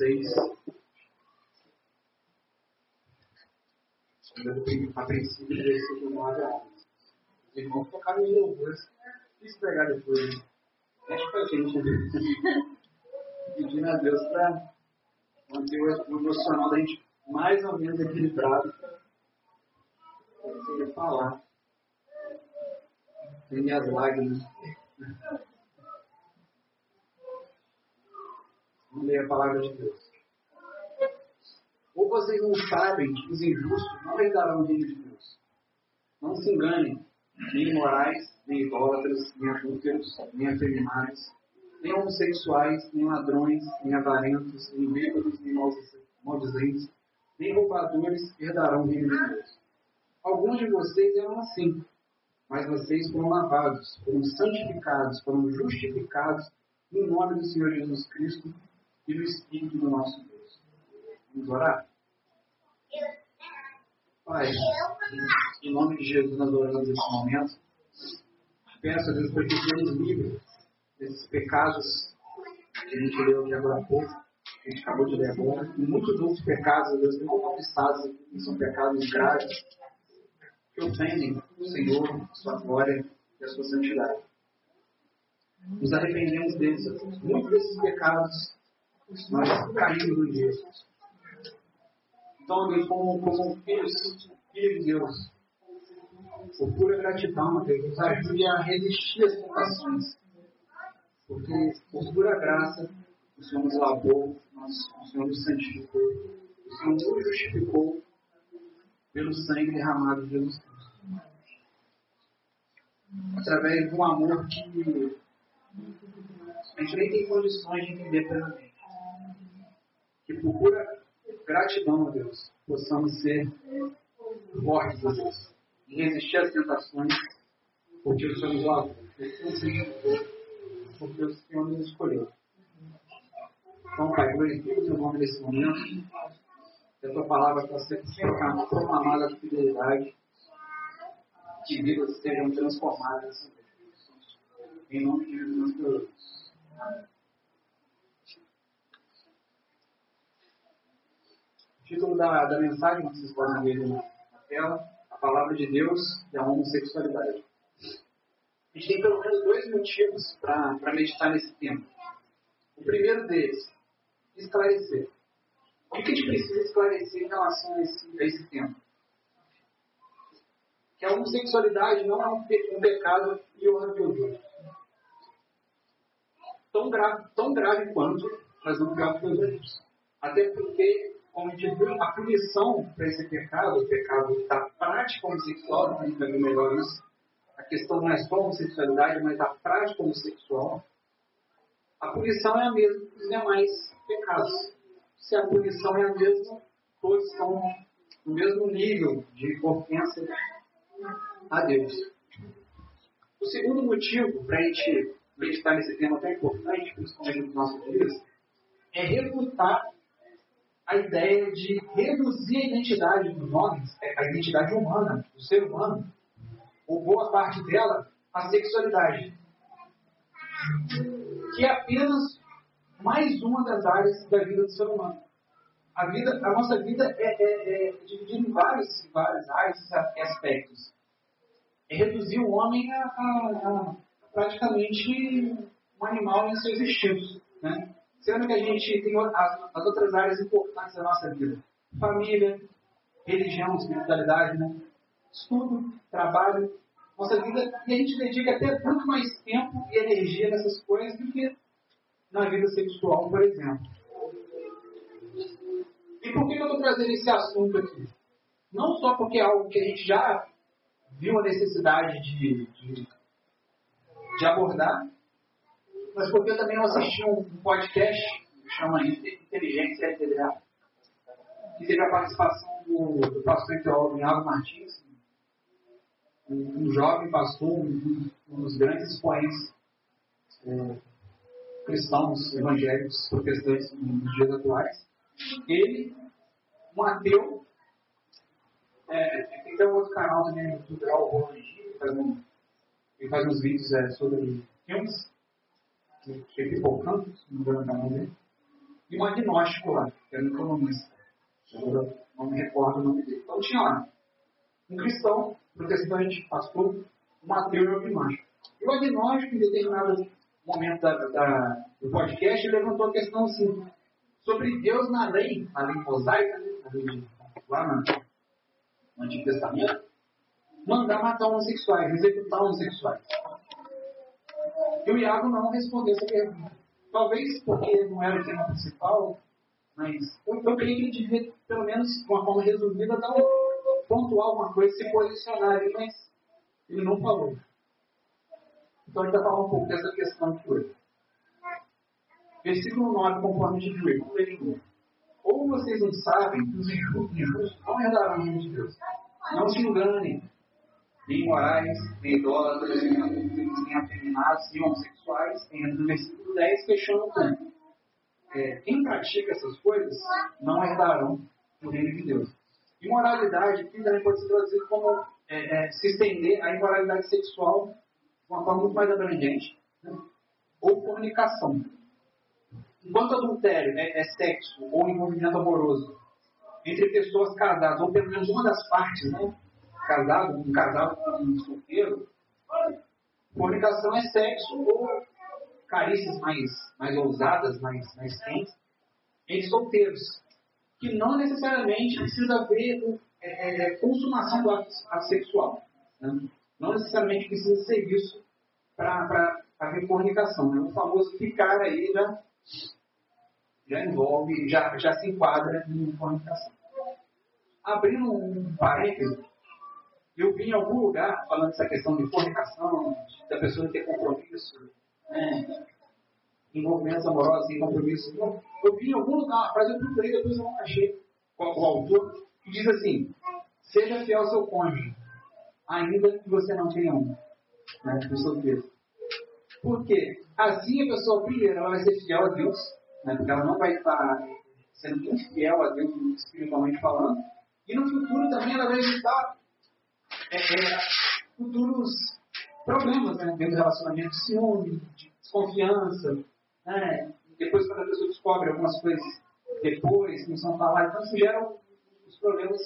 6, a princípio, versículo 9 a 11. Os irmãos tocaram os louvores. Quis pegar depois. Mexe com a gente. Né? Pedindo a Deus para manter o emocional da gente mais ou menos equilibrado. Para falar. Sem minhas lágrimas. Vamos ler a palavra de Deus. Ou vocês não sabem que os injustos não herdarão o reino de Deus. Não se enganem, nem imorais, nem idólatras, nem adúlteros, nem afeminados, nem homossexuais, nem ladrões, nem avarentos, nem bêbados, nem maldizentes, nem roubadores herdarão o reino de Deus. Alguns de vocês eram assim, mas vocês foram lavados, foram santificados, foram justificados no nome do Senhor Jesus Cristo e do Espírito do nosso Deus. Vamos orar? Pai, em nome de Jesus nós oramos nesse momento. Peço a Deus para que Deus nos livre desses pecados que a gente leu aqui agora há pouco, que a gente acabou de ler agora. E muitos outros pecados, Deus, não que são pecados graves, que ofendem o Senhor, a sua glória e a sua santidade. Nos arrependemos deles, muitos desses pecados nós caímos no dia. Então, Deus, como, como filhos, filhos de Deus, por pura gratidão, Deus, nos ajude a resistir às tentações. Porque, por pura graça, o Senhor nos lavou, o Senhor nos santificou, o Senhor nos justificou pelo sangue derramado de Jesus Cristo. Através de um amor que a gente nem tem condições de entender plenamente. Que por pura gratidão a Deus, possamos ser fortes a Deus e resistir às tentações, porque o Senhor nos lavou, porque o Senhor nos escolheu. Então, Pai, glorifica o teu nome nesse momento, que a tua palavra está sendo proclamada com fidelidade, que vidas sejam transformadas. Em nome de Jesus, Amém. Título da, da mensagem, vocês podem ver na tela, a palavra de Deus e a homossexualidade. A gente tem pelo menos dois motivos para meditar nesse tema. O primeiro deles, esclarecer. O que a gente precisa esclarecer em relação a esse, a esse tema? Que a homossexualidade não é um, pe um pecado pior que o outro. Tão grave, tão grave quanto, mas não que os outros. Até porque a punição para esse pecado, o pecado da prática homossexual, ver melhor isso, a questão não é só a homossexualidade, mas a prática homossexual, a punição é a mesma que os demais pecados. Se a punição é a mesma, todos estão no mesmo nível de ofensa a Deus. O segundo motivo para a gente meditar nesse tema tão importante, principalmente nos nossos dias, é refutar a ideia de reduzir a identidade dos homens, é, a identidade humana, do ser humano, ou boa parte dela, à sexualidade. Que é apenas mais uma das áreas da vida do ser humano. A, vida, a nossa vida é, é, é dividida em várias, várias áreas e aspectos. É reduzir o homem a, a, a praticamente um animal em seus instintos. Né? Sendo que a gente tem as, as outras áreas importantes da nossa vida. Família, religião, espiritualidade, né? estudo, trabalho, nossa vida, e a gente dedica até muito mais tempo e energia nessas coisas do que na vida sexual, por exemplo. E por que eu estou trazendo esse assunto aqui? Não só porque é algo que a gente já viu a necessidade de, de, de abordar, mas porque eu também assisti um podcast que chama Inteligência Federal, que teve a participação do, do pastor e teólogo Iago Martins, um, um, jovem pastor, um, um, dos grandes expoentes é, cristãos evangélicos protestantes nos dias atuais. Ele, um ateu, é, tem até um outro canal também no YouTube, lá, o Roland, ele faz uns vídeos é, sobre filmes, que, pipocando, se não me engano e um agnóstico lá, que era um economista. Não me recordo o nome dele. Então tinha lá um cristão, protestante, pastor, um ateu e um agnóstico. E o agnóstico, em determinado momento da, da, do podcast, levantou a questão assim, sobre Deus na lei, na lei mosaica, né, na lei, lá no Antigo Testamento, mandar matar homossexuais, executar homossexuais. E o Iago não respondeu essa pergunta. Talvez porque não era o tema principal, mas eu, eu que ele devia, pelo menos de uma forma resumida, dar um, pontuar alguma coisa, se posicionar ali, mas ele não falou. Então, a gente vai falar um pouco dessa questão aqui hoje. Versículo 9, conforme gente viu, ele Ou vocês não sabem que os injustos não herdarão o reino de Deus. Não se enganem. Nem morais, nem idólatras, nem afeminados, nem homossexuais. Tem no versículo 10, fechando o campo. É, quem pratica essas coisas não herdarão o reino de Deus. Imoralidade aqui também pode ser traduzido como é, é, se estender a imoralidade sexual de uma forma muito mais abrangente. Né? Ou comunicação. Enquanto adultério é, é sexo ou envolvimento amoroso entre pessoas casadas, ou pelo menos uma das partes, né? Casado, um casal com um solteiro, fornicação é sexo ou carícias mais, mais ousadas, mais, mais quentes, entre solteiros, que não necessariamente precisa haver é, é, consumação do ato, sexual. Né? Não necessariamente precisa ser isso para haver fornicação. Né? O famoso ficar aí já já envolve, já, já se enquadra em fornicação. Abrindo um parênteses, eu vi em algum lugar falando dessa questão de fornicação, da pessoa ter compromisso, né, envolvimentos amorosos sem compromisso. Eu, eu vi em algum lugar frase, eu procurei, depois eu não achei qual o autor, que diz assim: seja fiel ao seu cônjuge, ainda que você não tenha um. Né, solteiro. Por quê? Assim a pessoa, primeiro, ela vai ser fiel a Deus, né? porque ela não vai estar sendo muito fiel a Deus espiritualmente falando, e no futuro também ela vai evitar é, futuros problemas né? dentro do relacionamento de ciúme, de desconfiança, né? depois quando a pessoa descobre algumas coisas depois, não são faladas, então isso gera os problemas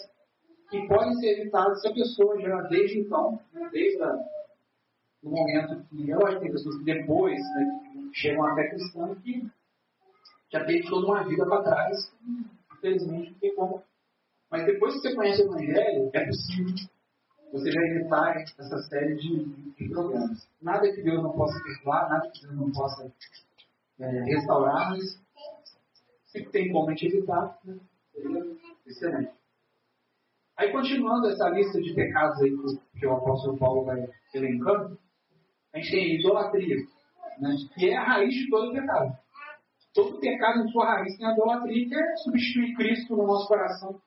que podem ser evitados se a pessoa já desde então, desde o momento que, eu acho que tem pessoas que depois né, chegam até cristã que já teve toda uma vida para trás, infelizmente não tem como. Mas depois que você conhece o Evangelho, é possível você já evitar essa série de, de problemas. Nada que Deus não possa perdoar, nada que Deus não possa é, restaurar, mas se tem como a gente evitar, né? excelente. Aí, continuando essa lista de pecados aí que o apóstolo Paulo vai elencando, a gente tem idolatria, né? que é a raiz de todo pecado. Todo pecado em sua raiz tem a idolatria, que é substituir Cristo no nosso coração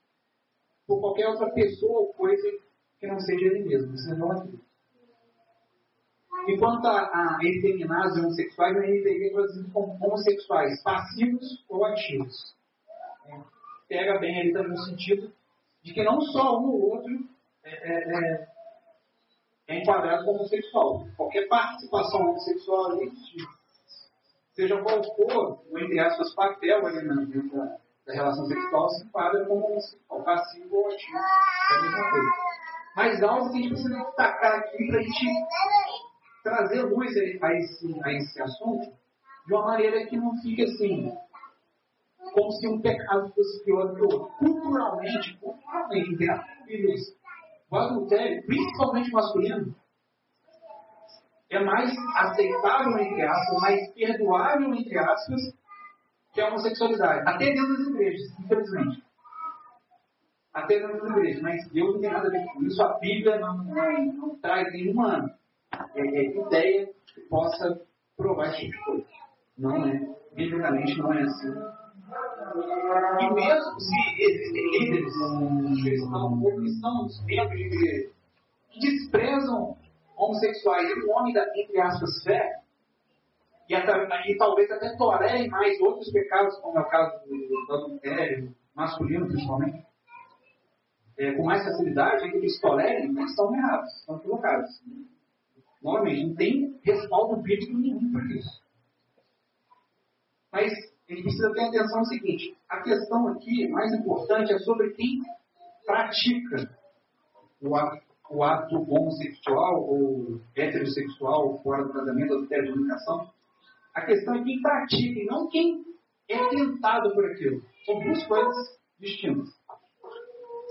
por qualquer outra pessoa ou coisa que não seja Ele mesmo. Isso é idolatria. Enquanto a, a efeminados homossexuais, a NVI é traduzido como homossexuais, passivos ou ativos. É, pega bem ali também no sentido de que não só um ou outro é, é, é, é enquadrado como homossexual. Qualquer participação homossexual ali seja qual for o, entre aspas, papel ali dentro da, da relação sexual, se enquadra como um passivo ou ativo. É a mesma coisa. Mas algo que a gente precisa destacar aqui para a gente trazer luz a esse, a esse assunto de uma maneira que não fique assim, como se um pecado fosse pior que o outro. Culturalmente, culturalmente, graças o adultério, principalmente masculino, é mais aceitável, entre aspas, mais perdoável, entre aspas, que a homossexualidade. Até dentro das igrejas, infelizmente. Até dentro das igrejas. Mas Deus não tem nada a ver com isso. A Bíblia não, não, traz nenhuma é, é, ideia que possa provar esse tipo de coisa. Não é. Biblicamente não é assim. E mesmo se existem líderes cristãos ou cristãos membros de igreja que desprezam homossexuais o homem da, entre aspas, fé, e, e talvez até tolerem mais outros pecados, como é o caso do adultério, masculino principalmente, é, com mais facilidade, é que eles tolerem, mas estão errados, estão equivocados. Novamente, não tem respaldo bíblico nenhum para isso. Mas a gente precisa ter atenção no seguinte: a questão aqui mais importante é sobre quem pratica o ato, o ato homossexual ou heterossexual fora do casamento, ou de comunicação. A questão é quem pratica e não quem é tentado por aquilo. São duas coisas distintas.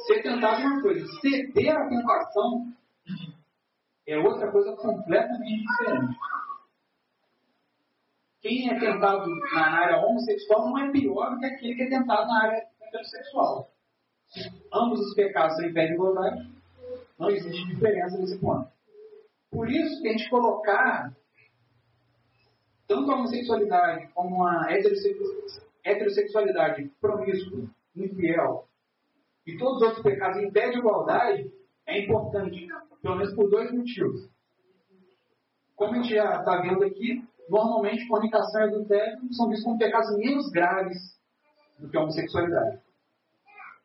Ser tentado é uma coisa, ceder à tentação é outra coisa completamente diferente. Quem é tentado na área homossexual não é pior do que aquele que é tentado na área heterossexual. Ambos os pecados são de igualdade, não existe diferença nesse ponto. Por isso que a gente colocar tanto a homossexualidade como a heterossexualidade promíscua, infiel, e todos os outros pecados em pé de igualdade, é importante, pelo menos por dois motivos. Como a gente já está vendo aqui, normalmente fornicação e adultério são vistos como pecados menos graves do que a homossexualidade.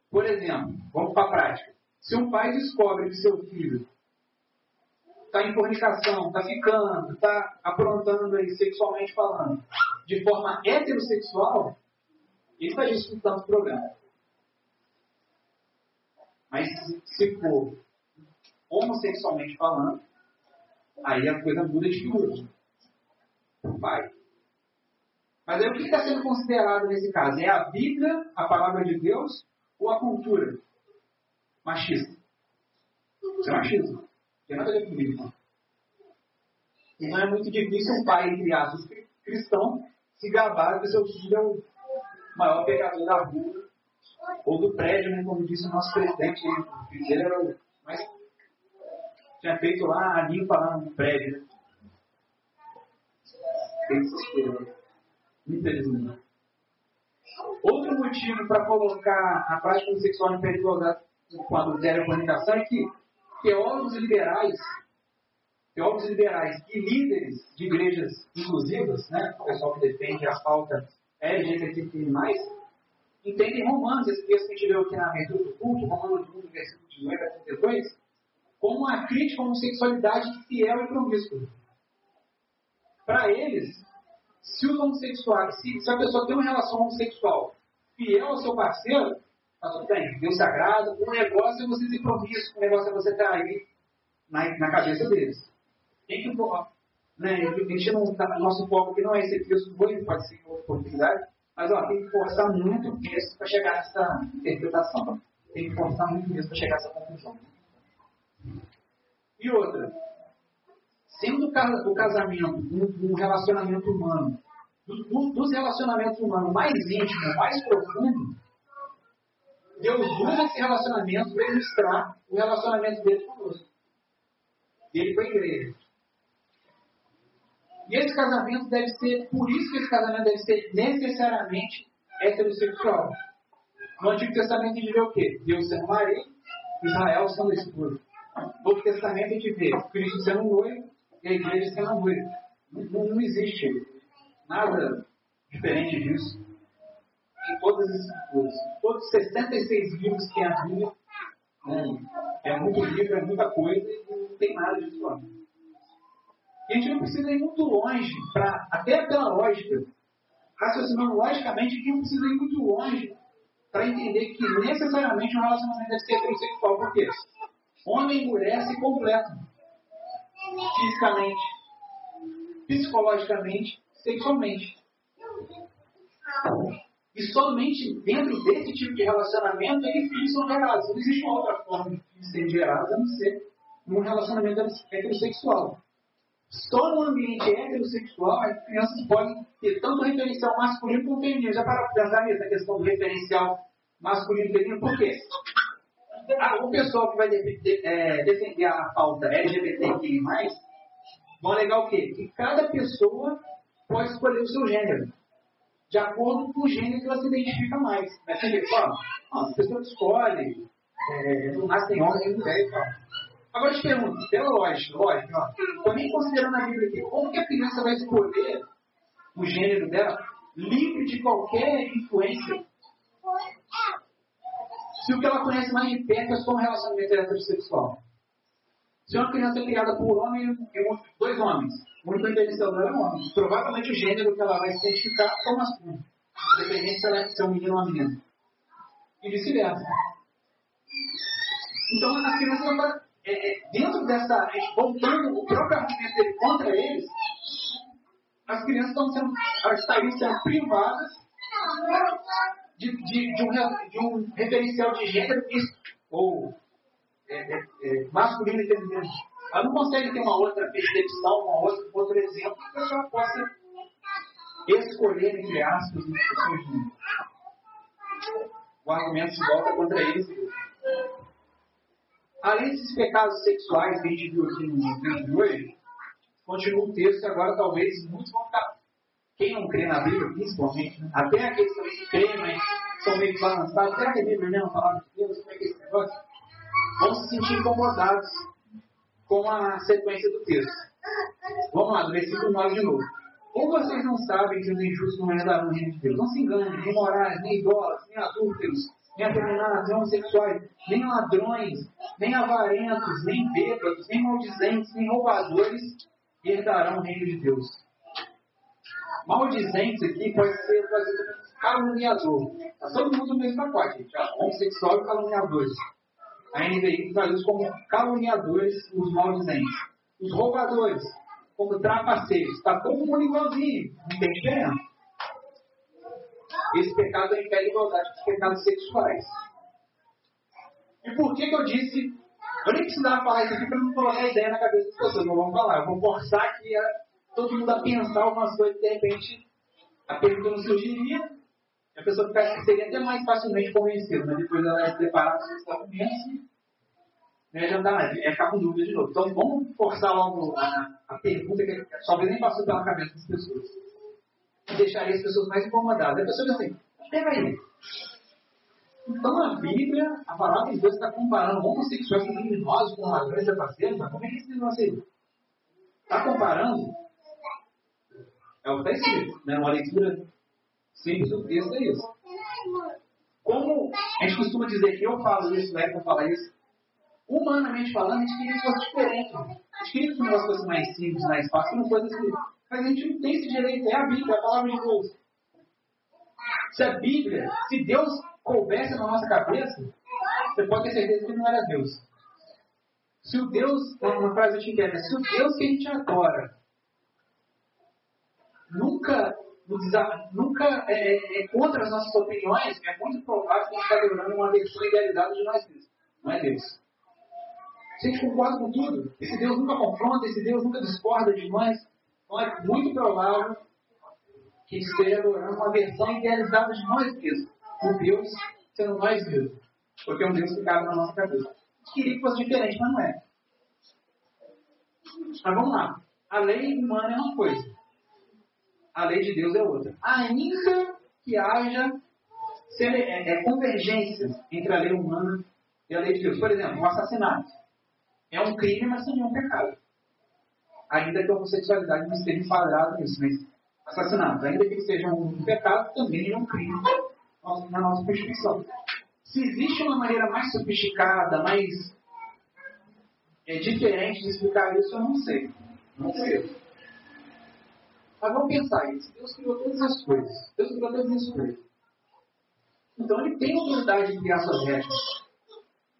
Por exemplo, vamos para a prática. Se um pai descobre que seu filho está em fornicação, está ficando, está aprontando aí sexualmente falando, de forma heterossexual, ele está disputando o problema. Mas se for homossexualmente falando, aí a coisa muda de figura. O pai. Mas aí o que está sendo considerado nesse caso? É a Bíblia, a palavra de Deus, ou a cultura machista? Isso é machismo. Tem nada a ver com Bíblia. E não é muito difícil um pai, entre aspas, cristão, se gabar que seu filho é o maior pecador da rua ou do prédio, né, como disse o nosso presidente, dele era o mais. tinha feito lá a limpa lá no prédio. Né? Coisas. Infelizmente. Outro motivo para colocar a prática sexual em perigosidade com adultério e é que teólogos liberais, teólogos liberais e líderes de igrejas inclusivas, né, o pessoal que defende a pauta LGBTQI+, entendem Romanos, esse texto que a gente leu aqui na abertura do culto, Romanos 1, versículo 18 a 32, como uma crítica à homossexualidade fiel e promíscua. Para eles, se os homossexuais, se, se, a pessoa tem uma relação homossexual fiel ao seu parceiro, tá tudo bem, Deus se agrada, o negócio é você ser promíscuo, o negócio é você estar aí na, na cabeça deles. Tem que, né, a gente não, tá, nosso foco aqui não é esse texto, pode ser outra oportunidade, mas ó, tem que forçar muito mesmo para chegar nessa interpretação. Tem que forçar muito mesmo para chegar a essa conclusão. E outra, sendo o casamento um, relacionamento humano, dos relacionamentos humanos mais íntimos, mais profundo, Deus usa esse relacionamento para ilustrar o relacionamento dele conosco. Dele com a igreja. E esse casamento deve ser, por isso que esse casamento deve ser necessariamente heterossexual. No Antigo Testamento a gente vê o quê? Deus sendo marido, Israel sendo esposa. No Novo Testamento a gente vê Cristo sendo noivo e a igreja sendo noiva. Não, não, existe nada diferente disso em todas as escrituras. Todos os 66 livros que a Bíblia, né, é muito livro, é muita coisa e não tem nada disso lá. A gente não precisa ir muito longe, pra, até pela lógica, raciocinando logicamente, a gente não precisa ir muito longe para entender que necessariamente um relacionamento deve ser heterossexual. Por quê? Homem e mulher se completam fisicamente, psicologicamente, sexualmente. E somente dentro desse tipo de relacionamento é que são gerados. Não existe uma outra forma de filhos serem gerados a não ser num relacionamento heterossexual. Só no ambiente heterossexual as crianças podem ter tanto referencial masculino como feminino. Já para pensar nessa questão do referencial masculino e feminino, por quê? Ah, o pessoal que vai de, de, é, defender a pauta LGBTQI+, vão alegar o quê? Que cada pessoa pode escolher o seu gênero, de acordo com o gênero que ela se identifica mais. Mas você vê, ó, a pessoa escolhe, é, não nasce em homem nem mulher e tal. Agora eu te pergunto, pela lógica, lógica, também considerando a Bíblia aqui, como que a criança vai escolher o gênero dela, livre de qualquer influência. Se o que ela conhece mais de perto é só um relacionamento heterossexual. Se uma criança é criada por um homem e dois homens, o único interessado é um homem, provavelmente o gênero que ela vai se identificar é masculino, independente se ela é um menino ou uma menina. E vice-versa. Então, as crianças, é, é, dentro dessa. voltando o próprio argumento dele contra eles, as crianças estão sendo, estariam sendo privadas de, de, de, um, de um referencial de gênero ou é, é, é, masculino e feminino. Ela não consegue ter uma outra percepção, uma outra, outro exemplo, que ela possa escolher, entre aspas, gêneros. O argumento se volta contra eles. Além desses pecados sexuais que a gente viu aqui no vídeo de hoje, continua o texto e agora talvez muitos vão ficar. Quem não crê na Bíblia, principalmente, né? até aqueles que creem, mas são meio balançados, será que a Bíblia não fala de Deus? Como é que é esse negócio? Vão se sentir incomodados com a sequência do texto. Vamos lá, do versículo 9 de novo. Ou vocês não sabem que os injustos não herdarão o reino de Deus? Não se enganem, nem morais, nem idólatras, nem adúlteros, nem homossexuais, nem ladrões, nem avarentos, nem bêbados, nem maldizentes, nem roubadores herdarão o reino de Deus. Maldizentes aqui pode ser trazido caluniador. Está todo mundo no mesmo pacote, já. homossexual e caluniadores. A NVI traduz como caluniadores os maldizentes. Os roubadores, como trapaceiros. Está todo mundo igualzinho, não tem diferença. Esse pecado é impede igualdade dos pecados sexuais. E por que, que eu disse eu nem precisava falar isso aqui para não colocar ideia na cabeça das pessoas, não vamos falar. Eu vou forçar aqui a, todo mundo a pensar algumas coisas que de repente a pergunta não surgiria, a pessoa ficaria, seria até mais facilmente convencida, mas depois ela é preparada para os argumentos e né, já dá, é ficar com dúvida de novo. Então vamos forçar logo a, a pergunta que talvez nem passou pela cabeça das pessoas. Deixaria as pessoas mais incomodadas. A pessoa diz assim, pega aí. Então a Bíblia, a palavra de Deus está comparando homossexuais com criminosos com ladrões e parceiros, como é que esse negócio aí? Está comparando? É o que está escrito, né? Uma leitura simples do texto é isso. Como a gente costuma dizer que eu falo isso, o Érico fala isso, humanamente falando, a gente queria que fosse diferente. A gente queria que o negócio fosse mais simples, mais fácil, não fosse assim. Mas a gente não tem esse direito, é a Bíblia, é a palavra de Deus. Se a Bíblia, se Deus coubesse na nossa cabeça, você pode ter certeza que não era Deus. Se o Deus, uma frase eu te entendo, se o Deus que a gente adora nunca, nunca é, é, contra as nossas opiniões, é muito provável que a gente está uma versão idealizada de nós mesmos. Não é Deus. Se a gente concorda com tudo, esse Deus nunca confronta, esse Deus nunca discorda de nós, então é muito provável que adorando uma versão idealizada de nós mesmos o Deus sendo nós mesmos. Porque é um Deus que cabe na nossa cabeça. Queria que fosse diferente, mas não é. Mas vamos lá. A lei humana é uma coisa. A lei de Deus é outra. Ainda que haja é, é, convergência entre a lei humana e a lei de Deus. Por exemplo, o um assassinato. É um crime, mas também é um pecado. Ainda que a homossexualidade não esteja enquadrada nisso. Mas assassinato, ainda que seja um pecado, também é um crime na nossa Constituição. Se existe uma maneira mais sofisticada, mais é, diferente de explicar isso, eu não sei. Não sei. Mas vamos pensar isso. Deus criou todas as coisas. Deus criou todas as coisas. Então ele tem autoridade de criar suas regras.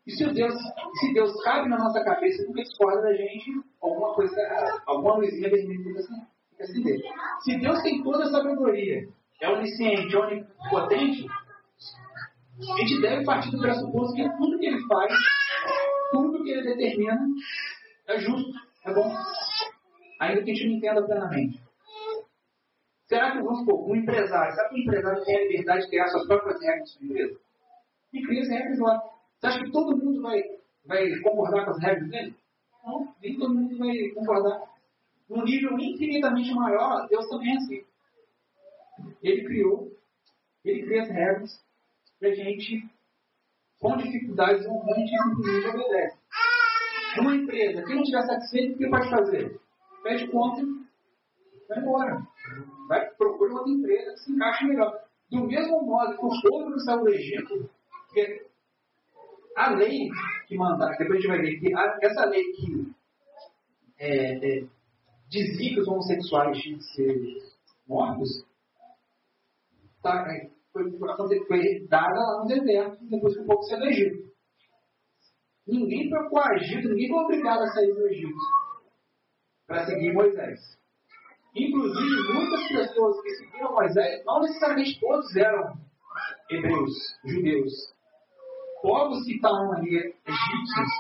E se Deus, se Deus cabe na nossa cabeça, porque discorda da gente, alguma coisa. Alguma luzinha vermelha fica assim, fica assim Se Deus tem toda a sabedoria é onisciente, onipotente, a gente deve partir do pressuposto que tudo que ele faz, tudo que ele determina, é justo, é bom. Ainda que a gente não entenda plenamente. Será que, vamos supor, um empresário, será que um empresário tem a liberdade de criar suas próprias regras sua empresa? E cria as regras lá. Você acha que todo mundo vai, vai concordar com as regras dele? Não, nem todo mundo vai concordar. Num nível infinitamente maior, Deus também é assim. Ele criou, ele cria as regras, e a gente, com dificuldades, a gente simplesmente obedece. Numa empresa, quem não estiver satisfeito, o que pode fazer? Pede conta, vai embora. Vai procurar outra empresa que se encaixe melhor. Do mesmo modo que o povo que estava no Egito, porque a lei que mandava, depois a gente vai ver que a, essa lei que é, é, dizia que os homossexuais tinham que ser mortos, tá, é, foi, foi dada lá no deserto, depois que o povo se elegeu. Ninguém foi coagido, ninguém foi obrigado a sair do Egito para seguir Moisés. Inclusive, muitas pessoas que seguiram Moisés, não necessariamente todos eram hebreus, judeus. Povos que estavam ali, egípcios,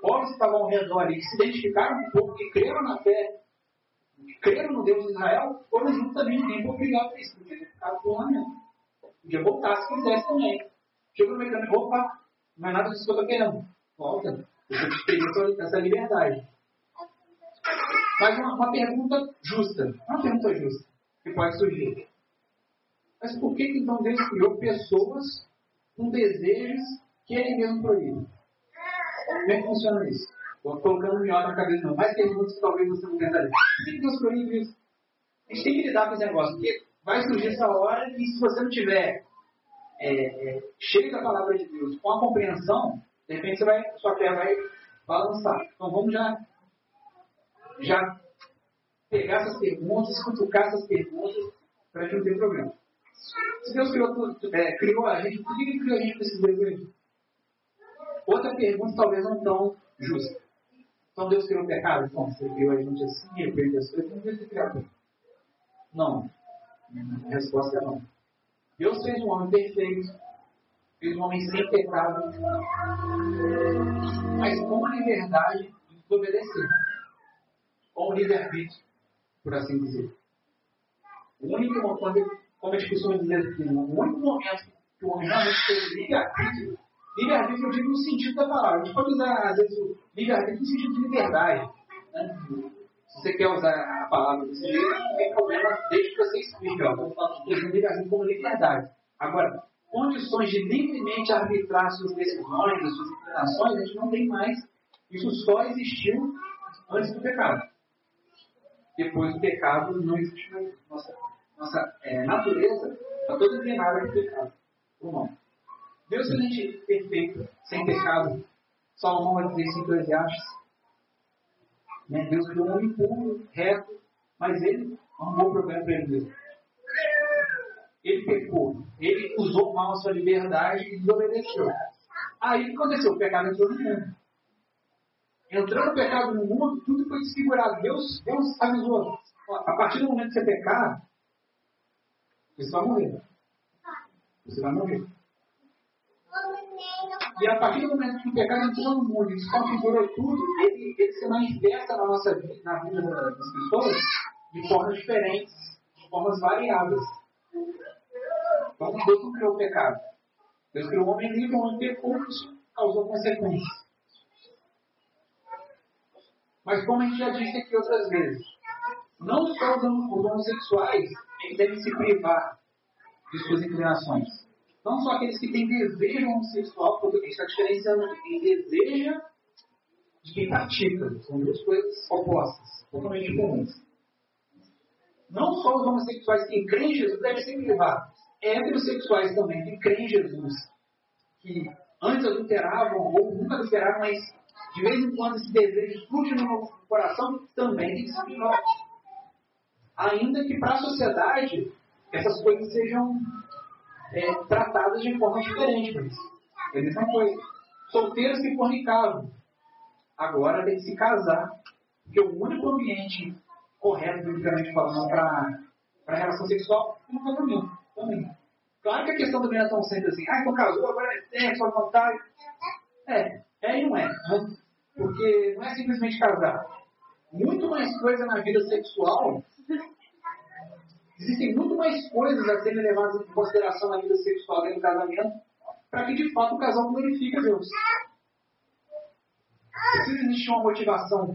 povos que estavam ao redor ali, que se identificaram com o povo, que creram na fé, que creram no Deus de Israel, foram juntos também, ninguém foi obrigado a isso, podia ter ficado por lá mesmo. Podia voltar se quisesse também. Chegou no mecanismo, opa, não é nada disso que eu estou querendo. Volta. Eu tenho essa liberdade. Mas uma, uma pergunta justa. Uma pergunta justa que pode surgir. Mas por que então Deus criou pessoas com desejos que ele mesmo proíbe? Como é que funciona isso? Estou colocando minhoca na cabeça, não. Mais perguntas que talvez você não entendaria. Por que Deus proíbe isso? A gente tem que lidar com esse negócio, porque vai surgir essa hora e se você não tiver é, é, cheio da palavra de Deus, com a compreensão, de repente você vai, sua fé vai balançar. Então vamos já, já pegar essas perguntas, cutucar essas perguntas, para a gente não ter problema. Se Deus criou, tudo, é, criou a gente, por que Ele criou a gente com esses desejos? Outra pergunta talvez não tão justa. Então Deus criou o pecado? Então, você criou a gente assim, repreende as coisas, não Deus criado. Não. A resposta é não. Deus fez um homem perfeito, fez um homem sem pecado, mas com a liberdade de desobedecer, com o livre-arbítrio, por assim dizer. O único, como a gente costuma dizer aqui, o único momento que o homem realmente teve livre-arbítrio, livre-arbítrio eu digo no sentido da palavra. A gente pode usar, às vezes, livre-arbítrio no sentido de liberdade. Né? Se você quer usar a palavra desse jeito, não tem problema, desde que você explique. Estou falando de livre-arbítrio como liberdade. Agora, condições de livremente arbitrar suas decisões, suas inclinações, a gente não tem mais. Isso só existiu antes do pecado. Depois do pecado, não existe mais. Nossa, nossa é, natureza está toda inclinada para o pecado. Ou não? Deus fez a gente perfeito, sem pecado. Salomão vai dizer isso em Eclesiastes. Né? Deus criou um homem puro, reto, mas ele arrumou problema para ele mesmo ele pecou, ele usou mal a sua liberdade e desobedeceu. Aí o que aconteceu? O pecado entrou no mundo. Entrando o pecado no mundo, tudo foi desfigurado. Deus, Deus avisou. A partir do momento que você pecar, você vai morrer. Você vai morrer. E a partir do momento que o pecado entrou no mundo e desconfigurou tudo, ele, ele se manifesta na nossa vida, na vida das pessoas, de formas diferentes, de formas variadas. Então Deus não criou o pecado. Deus criou o homem livre, o homem pecou, causou consequências. Mas como a gente já disse aqui outras vezes, não só os homossexuais devem se privar de suas inclinações. Não só aqueles que têm desejo homossexual, porque a gente está diferenciando quem deseja de quem pratica. São duas coisas opostas, totalmente comuns. Não só os homossexuais que creem em Jesus devem ser privados heterossexuais também que creem em Jesus, que antes adulteravam ou nunca adulteraram, mas de vez em quando esse desejo surge no coração, também tem que ser privados. Ainda que para a sociedade essas coisas sejam é, tratadas de forma diferente, é a mesma coisa. Solteiros que fornicavam, agora tem que se casar, porque o único ambiente correto, biblicamente falando, para a relação sexual é no casamento também. Claro que a questão também não é tão simples assim, ah, então casou, agora é sexo, à vontade. É, é e não é. Né? Porque não é simplesmente casar. Muito mais coisa na vida sexual. Existem muito mais coisas a serem levadas em consideração na vida sexual dentro do casamento para que de fato o casal glorifique Deus. Precisa existir uma motivação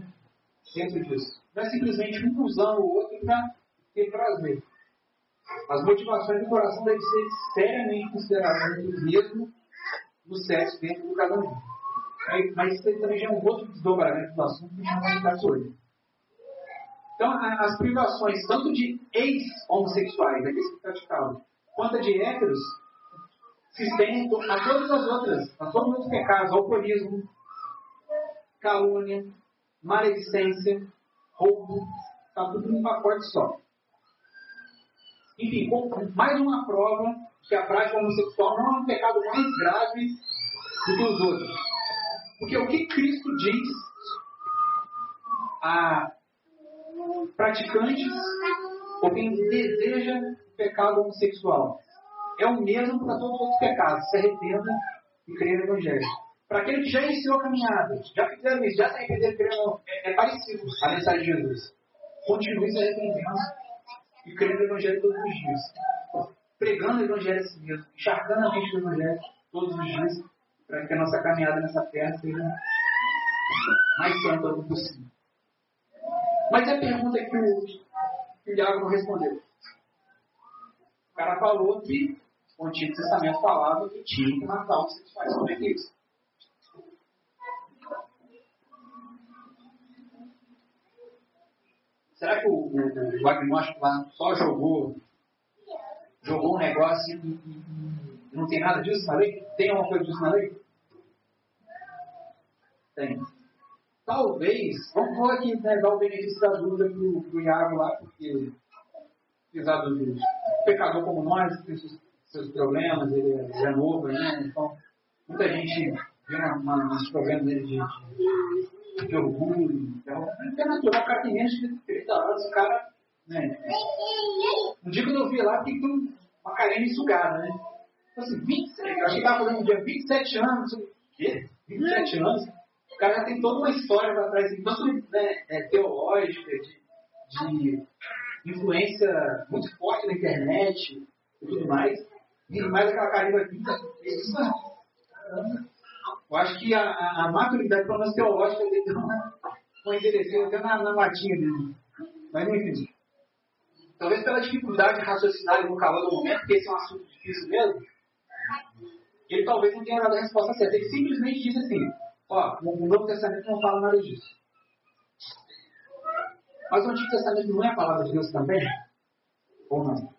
dentro disso. Não é simplesmente um usando o outro para ter prazer. As motivações do coração devem ser seriamente consideradas mesmo no sexo dentro do casamento. Mas isso também já é um outro desdobramento do assunto que a não vai hoje. Então, as privações, tanto de ex-homossexuais, aqueles que praticavam, quanto de héteros, se estendem a todas as outras, a todos os pecados, alcoolismo, calúnia, maledicência, roubo, está tudo num pacote só. Enfim, mais uma prova que a prática homossexual não é um pecado mais grave do que os outros. Porque o que Cristo diz a praticantes ou quem deseja pecado homossexual é o mesmo para todos os outros pecados. Se arrependa e creia no Evangelho. Para aquele que já iniciou a caminhada, já fizeram isso, já se arrependeram, é, é parecido a mensagem de Jesus. Continue se arrependendo e crendo no Evangelho todos os dias. Pregando o Evangelho a si mesmo, encharcando a mente do Evangelho todos os dias, para que a nossa caminhada nessa terra seja mais santa do possível. Mas a pergunta que o, que o Iago não respondeu. O cara falou que o Antigo Testamento falava que tinha que matar os sexuais. Como é é isso? Será que o, o, o agnóstico lá só jogou, jogou um negócio e, e não tem nada disso na lei? Tem alguma coisa disso na lei? Tem. Talvez, vamos, vou aqui né, dar o benefício da dúvida para o Iago lá, porque apesar do pecador como nós, tem seus, seus problemas, ele é, ele é novo, né? Então, muita gente vê uns problemas dele de, de, de orgulho. Então, é natural, o cara tem menos de 30 anos, o cara. Né? Um dia que eu vi lá, tem uma carinha sugada, né? Então, assim, 27, eu achei que estava fazendo um dia 27 anos. O quê? 27 anos? Cara tem toda uma história para trás, tanto né, é, teológica, de, de, influência muito forte na internet e tudo mais. E mais aquela carinha aqui. Eu acho que a, a, a maturidade, pelo menos teológica, dele deu uma, endereçada até na, na matinha dele. Mas enfim. Talvez pela dificuldade de raciocinar no calor do momento, porque esse é um assunto difícil mesmo, ele talvez não tenha dado a resposta certa. Ele simplesmente disse assim: Ó, o Novo Testamento não fala nada disso. Mas o Antigo Testamento não é a palavra de Deus também? Ou não?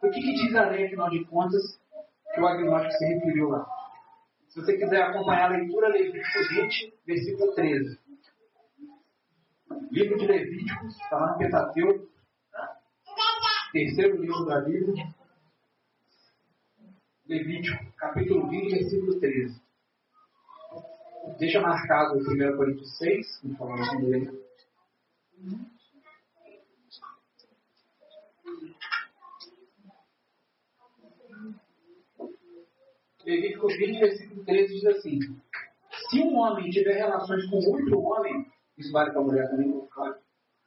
O que, que diz a lei, afinal de contas, que o agnóstico se referiu lá? Se você quiser acompanhar a leitura, Levítico 20, versículo 13. Livro de Levítico, está lá no Pentateuco, terceiro livro da Bíblia. Levítico, capítulo 20, versículo 13. Deixa marcado o 1 Coríntios 6, como falamos dele. Levítico 20, versículo 13 diz assim: Se um homem tiver relações com outro homem, isso vale para a mulher também, claro,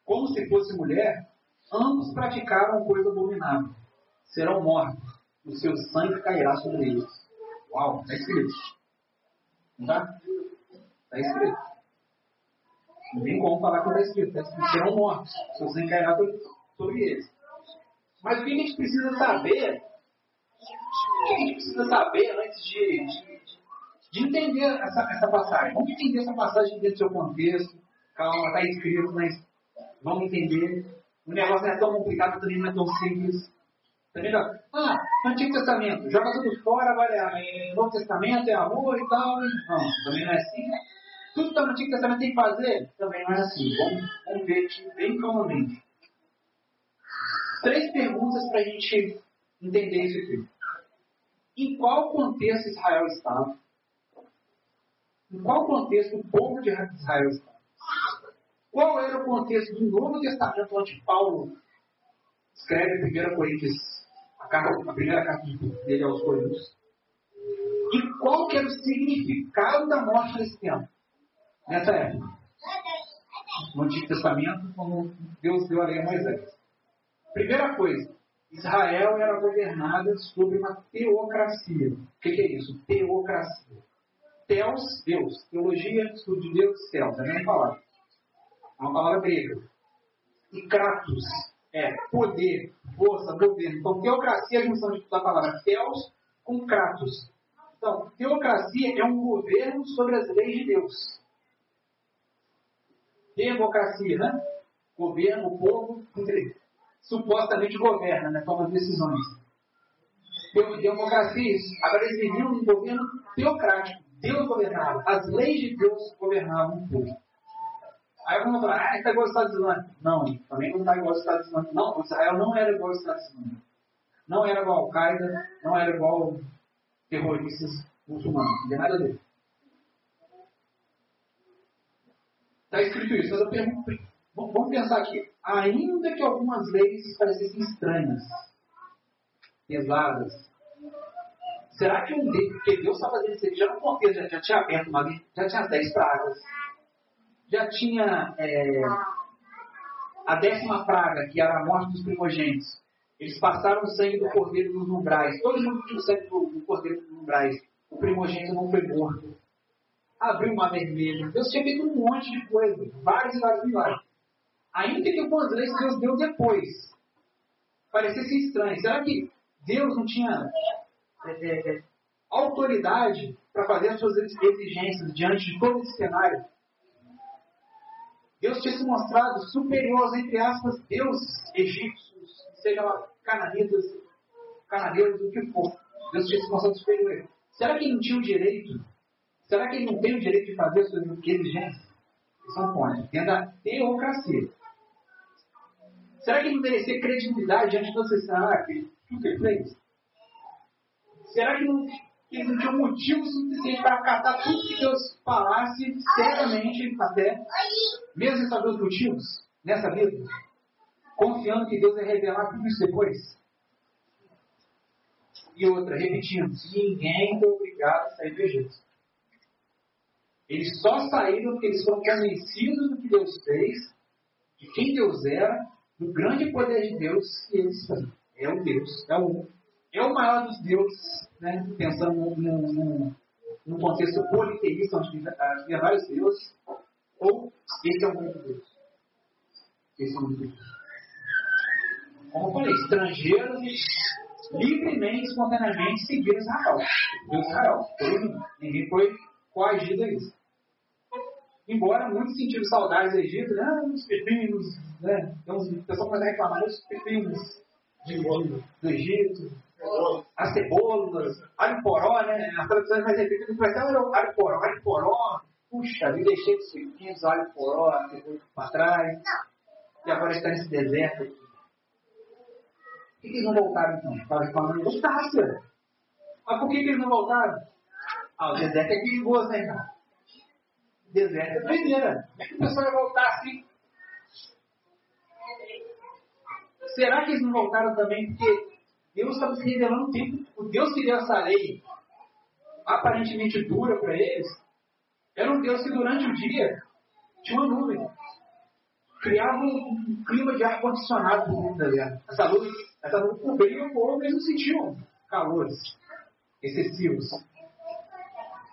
como se fosse mulher, ambos praticaram coisa abominável. Serão mortos, o seu sangue cairá sobre eles. Uau, está escrito. Não está? Escrito. Não tem como falar que está escrito. Está escrito. Serão mortos. Se você encarnar sobre eles. Mas o que a gente precisa saber? O que a gente precisa saber antes de, de, de entender essa, essa passagem? Vamos entender essa passagem dentro do seu contexto. Calma, está escrito, mas vamos entender. O negócio não é tão complicado, também não é tão simples. Tá ligado? Ah, Antigo Testamento, joga tudo fora, agora é, Novo Testamento, é amor e tal. Não, também não é assim. Tudo está no Antigo Testamento tem que fazer? Também não é assim. Vamos, vamos ver aqui bem calmamente. Três perguntas para a gente entender isso aqui. Em qual contexto Israel estava? Em qual contexto o povo de Israel estava? Qual era o contexto do Novo Testamento onde Paulo escreve 1 Coríntios, a, carta, a primeira carta dele aos Coríntios? E qual que era o significado da morte nesse tempo? Nessa época. No Antigo Testamento, como Deus deu a lei a Moisés. Primeira coisa, Israel era governada sobre uma teocracia. O que, é isso? Teocracia. Teos, Deus. Teologia, estudo de Deus, Teos. É a mesma palavra. É uma palavra grega. E Kratos é poder, força, governo. Então, teocracia é a junção da palavra Teos com Kratos. Então, teocracia é um governo sobre as leis de Deus democracia, né? governa o povo, supostamente governa, né, toma decisões. Democracia, isso. Agora eles viviam um governo teocrático. Deus governava. As leis de Deus governavam o povo. Aí alguns vão falar, ah, está igual aos Estados Unidos. Não, também não está igual aos Estados Unidos. Não, Israel não era igual aos Estados Unidos. Não era igual ao Qaeda, não era igual terroristas muçulmanos. Não tem nada a ver. Está escrito isso, mas eu pergunto, vamos pensar aqui. Ainda que algumas leis parecessem estranhas, pesadas, será que um Deus, porque Deus está fazendo isso já no contexto, já, já tinha aberto uma já tinha as dez pragas, já tinha é, a décima praga, que era a morte dos primogênitos. Eles passaram o sangue do cordeiro nos umbrais. Todo mundo tinha o sangue do, do cordeiro nos umbrais. O primogênito não foi morto abriu uma vermelha. Deus tinha feito um monte de coisa, vários e vários milagres. Ainda que algumas leis Deus deu depois. Parecesse estranho. Será que Deus não tinha é, é, é, autoridade para fazer as suas exigências diante de todo esse cenário? Deus tinha se mostrado superior aos, entre aspas, deuses egípcios, seja lá cananitas, cananeiros, o que for. Deus tinha se mostrado superior. Será que ele não tinha o direito Será que ele não tem o direito de fazer suas exigências? Isso não pode. Dentro da teocracia. Será que ele não merecia credibilidade diante você? Ah, que tudo que ele fez? Será que não, ele não tinha motivo suficiente para acatar tudo que Deus falasse cegamente até, mesmo sem saber os motivos, nessa vida? Confiando que Deus ia revelar tudo isso depois? E outra, repetindo, ninguém foi obrigado a sair do Egito. Eles só saíram porque eles foram convencidos do que Deus fez, de quem Deus era, do grande poder de Deus que eles têm. É o Deus, é o, é o maior dos deuses, né? pensando num, num, num contexto politeísta, onde havia vários deuses, ou esse é o único Deus. Esse é o único Deus. Como eu falei, estrangeiros livremente, espontaneamente seguiram Israel. Israel. Ninguém foi coagido a isso. Embora muitos sentiram saudades do Egito, né? Ah, os pepinos, né? Então, o pessoal começa a reclamar dos pepinos de, do Egito, as cebolas, alho poró, né? As traduções mais repetidas vai ser alho poró, alho poró. Puxa, me deixei de pepinos, alho poró, cebola para trás. E agora está nesse deserto aqui. Por que, eles não voltaram então? Estavam reclamando, voltasse. Mas por que, que eles não voltaram? Ah, o deserto é perigoso, né, cara? Deserto é doideira. Como é que o pessoal vai voltar assim? Será que eles não voltaram também porque Deus estava se revelando o tempo? O Deus que deu essa lei aparentemente dura para eles era um Deus que durante o dia tinha uma nuvem. Criava um, clima de ar-condicionado no mundo da guerra. Essa nuvem, essa nuvem cobria o povo, eles não sentiam calores excessivos.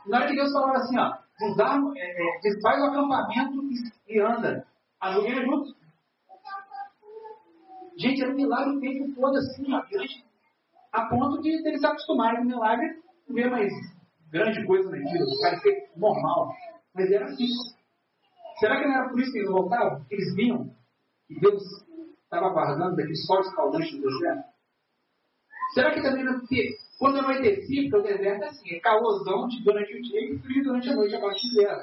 Na hora que Deus falava assim, ó, desarma, é, é, desfaz o acampamento e, e anda. A nuvem é junto. Gente, era um milagre o tempo todo assim, a ponto de eles se acostumarem com milagre, não ver mais grande coisa na vida, parecer normal. Mas era assim. Será que não era por isso que eles voltavam? Que eles viam que Deus estava guardando daquele sol escaldante do deserto? Será que também não porque quando anoitecia, porque o deserto é assim, é calorzão durante o dia e frio durante a noite, abaixo de zero.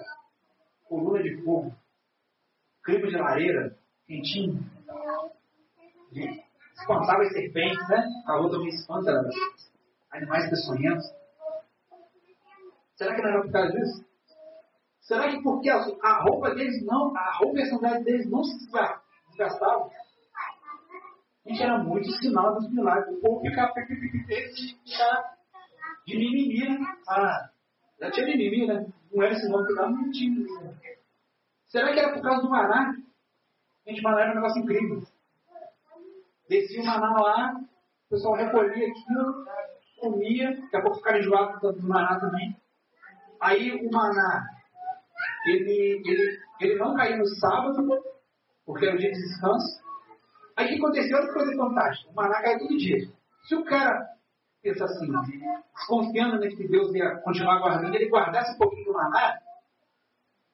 Coluna de fogo, clima de lareira, quentinho. Espantava as serpentes, né? Calor também espanta animais peçonhentos. Será que não era por causa disso? Será que porque a roupa deles não, a roupa personalidade deles não se desgastava? Gente, era muito sinal dos milagres. O povo ficava de mimimi, né? Ah, já tinha mimimi, né? Não era esse nome que dava, não tinha. Será que era por causa do maná? Gente, maná era um negócio incrível. Descia o maná lá, o pessoal recolhia aquilo, comia, daqui a pouco ficava enjoado do maná também. Aí o maná, ele, ele, ele não caía no sábado, porque era o dia de descanso. Aí o que aconteceu? Olha que coisa fantástica. O maná cai todo dia. Se o cara pensa assim, desconfiando né, que Deus ia continuar guardando, ele guardasse um pouquinho do maná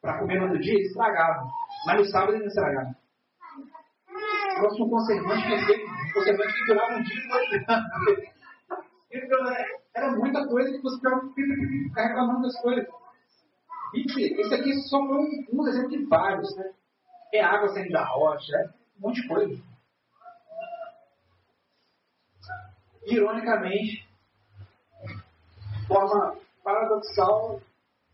para comer no outro dia, ele estragava. Mas no sábado ele não estragava. trouxe um conservante que conservante que durava um dia e dois Era muita coisa que você ficar reclamando das coisas. E esse aqui só foi um, um exemplo de vários, né? É água saindo da rocha, é um monte de coisa. Ironicamente, de forma paradoxal,